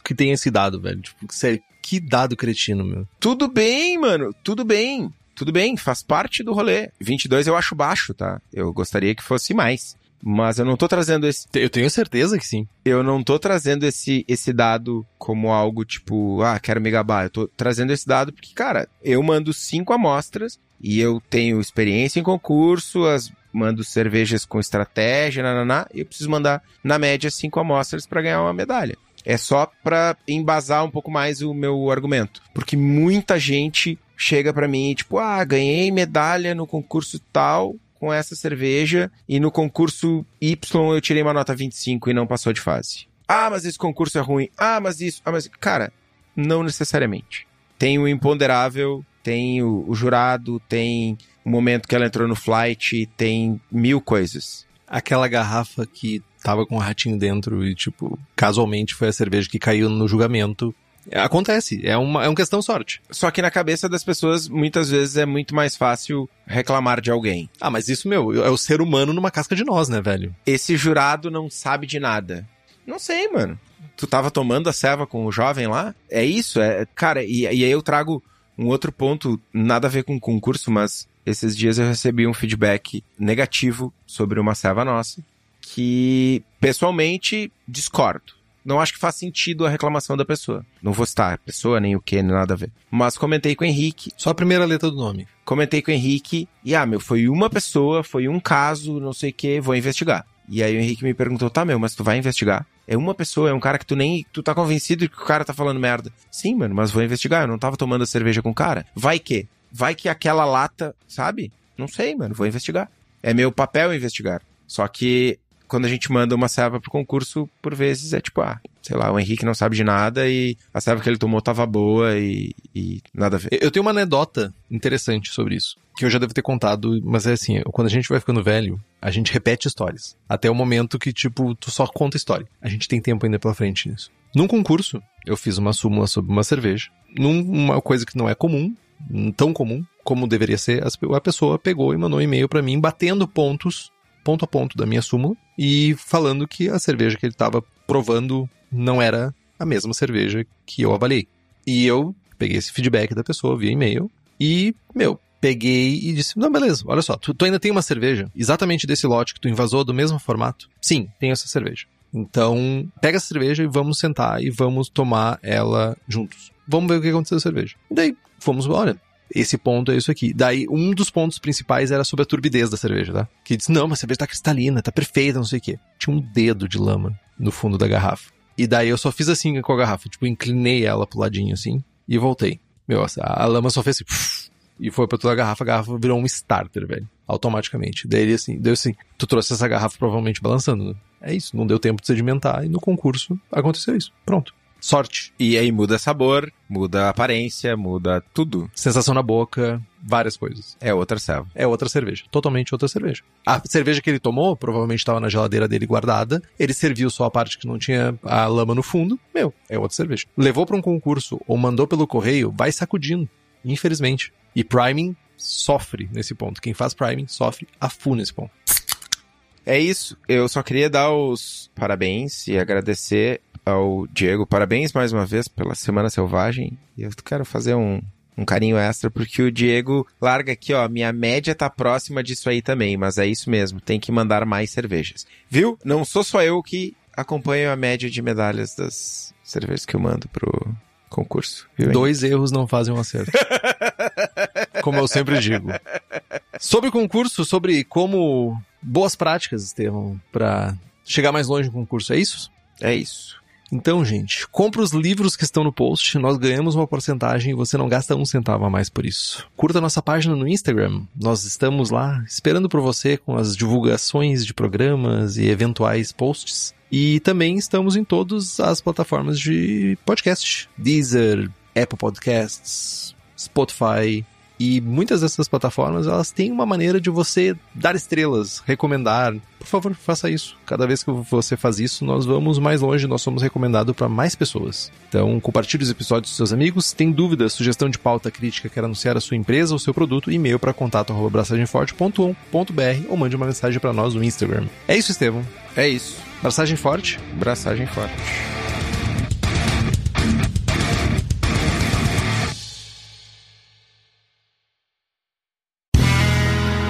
que tem esse dado, velho. Tipo, sério, que dado cretino, meu. Tudo bem, mano. Tudo bem. Tudo bem, faz parte do rolê. 22 eu acho baixo, tá? Eu gostaria que fosse mais. Mas eu não tô trazendo esse. Eu tenho certeza que sim. Eu não tô trazendo esse, esse dado como algo tipo, ah, quero me gabar. Eu tô trazendo esse dado porque, cara, eu mando cinco amostras e eu tenho experiência em concurso, as mando cervejas com estratégia, nananá, e eu preciso mandar, na média, cinco amostras para ganhar uma medalha. É só para embasar um pouco mais o meu argumento. Porque muita gente chega para mim, tipo, ah, ganhei medalha no concurso tal, com essa cerveja e no concurso Y eu tirei uma nota 25 e não passou de fase. Ah, mas esse concurso é ruim. Ah, mas isso. Ah, mas. Cara, não necessariamente. Tem o imponderável, tem o, o jurado, tem o momento que ela entrou no flight, tem mil coisas. Aquela garrafa que tava com um ratinho dentro e, tipo, casualmente foi a cerveja que caiu no julgamento Acontece, é uma, é uma questão sorte. Só que na cabeça das pessoas, muitas vezes é muito mais fácil reclamar de alguém. Ah, mas isso, meu, é o ser humano numa casca de nós, né, velho? Esse jurado não sabe de nada. Não sei, mano. Tu tava tomando a ceva com o jovem lá? É isso, é. Cara, e, e aí eu trago um outro ponto, nada a ver com concurso, mas esses dias eu recebi um feedback negativo sobre uma ceva nossa, que pessoalmente discordo não acho que faz sentido a reclamação da pessoa. Não vou citar a pessoa, nem o que, nem nada a ver. Mas comentei com o Henrique. Só a primeira letra do nome. Comentei com o Henrique. E, ah, meu, foi uma pessoa, foi um caso, não sei o que, vou investigar. E aí o Henrique me perguntou, tá, meu, mas tu vai investigar? É uma pessoa, é um cara que tu nem. Tu tá convencido que o cara tá falando merda. Sim, mano, mas vou investigar. Eu não tava tomando cerveja com o cara. Vai que? Vai que aquela lata, sabe? Não sei, mano, vou investigar. É meu papel investigar. Só que quando a gente manda uma serva pro concurso, por vezes é tipo, ah, sei lá, o Henrique não sabe de nada e a serva que ele tomou tava boa e, e nada a ver. Eu tenho uma anedota interessante sobre isso, que eu já devo ter contado, mas é assim, quando a gente vai ficando velho, a gente repete histórias. Até o momento que, tipo, tu só conta história. A gente tem tempo ainda pela frente nisso. Num concurso, eu fiz uma súmula sobre uma cerveja, numa coisa que não é comum, tão comum como deveria ser, a pessoa pegou e mandou um e-mail para mim batendo pontos ponto a ponto da minha súmula e falando que a cerveja que ele estava provando não era a mesma cerveja que eu avaliei. E eu peguei esse feedback da pessoa via e-mail e, meu, peguei e disse: Não, beleza, olha só, tu, tu, ainda tem uma cerveja exatamente desse lote que tu invasou do mesmo formato? Sim, tem essa cerveja. Então, pega essa cerveja e vamos sentar e vamos tomar ela juntos. Vamos ver o que aconteceu com a cerveja. E daí, fomos, olha, esse ponto é isso aqui. Daí, um dos pontos principais era sobre a turbidez da cerveja, tá? Que disse, não, mas a cerveja tá cristalina, tá perfeita, não sei o quê. Tinha um dedo de lama no fundo da garrafa. E daí eu só fiz assim com a garrafa, tipo, inclinei ela pro ladinho assim e voltei. Meu, a, a lama só fez assim, e foi pra toda a garrafa, a garrafa virou um starter, velho. Automaticamente. Daí ele assim, deu assim, tu trouxe essa garrafa provavelmente balançando, né? É isso, não deu tempo de sedimentar e no concurso aconteceu isso. Pronto. sorte. E aí muda sabor, muda aparência, muda tudo. Sensação na boca, várias coisas. É outra selva. É outra cerveja. Totalmente outra cerveja. A cerveja que ele tomou, provavelmente estava na geladeira dele guardada. Ele serviu só a parte que não tinha a lama no fundo. Meu, é outra cerveja. Levou para um concurso ou mandou pelo correio, vai sacudindo. Infelizmente. E priming sofre nesse ponto. Quem faz priming sofre a full nesse ponto. É isso. Eu só queria dar os parabéns e agradecer ao Diego. Parabéns mais uma vez pela Semana Selvagem. E eu quero fazer um, um carinho extra, porque o Diego larga aqui, ó. Minha média tá próxima disso aí também, mas é isso mesmo. Tem que mandar mais cervejas. Viu? Não sou só eu que acompanho a média de medalhas das cervejas que eu mando pro concurso. Viu? Dois erros não fazem um acerto. como eu sempre digo. Sobre o concurso, sobre como boas práticas, Estevão, para chegar mais longe no concurso, é isso? É isso. Então, gente, compra os livros que estão no post, nós ganhamos uma porcentagem e você não gasta um centavo a mais por isso. Curta nossa página no Instagram, nós estamos lá esperando por você com as divulgações de programas e eventuais posts. E também estamos em todas as plataformas de podcast: Deezer, Apple Podcasts, Spotify, e muitas dessas plataformas, elas têm uma maneira de você dar estrelas, recomendar. Por favor, faça isso. Cada vez que você faz isso, nós vamos mais longe, nós somos recomendados para mais pessoas. Então, compartilhe os episódios com seus amigos. Tem dúvidas, sugestão de pauta crítica, quer anunciar a sua empresa ou seu produto, e-mail para contato@braçagemforte.com.br ou mande uma mensagem para nós no Instagram. É isso, Estevão. É isso. Braçagem forte. Braçagem forte.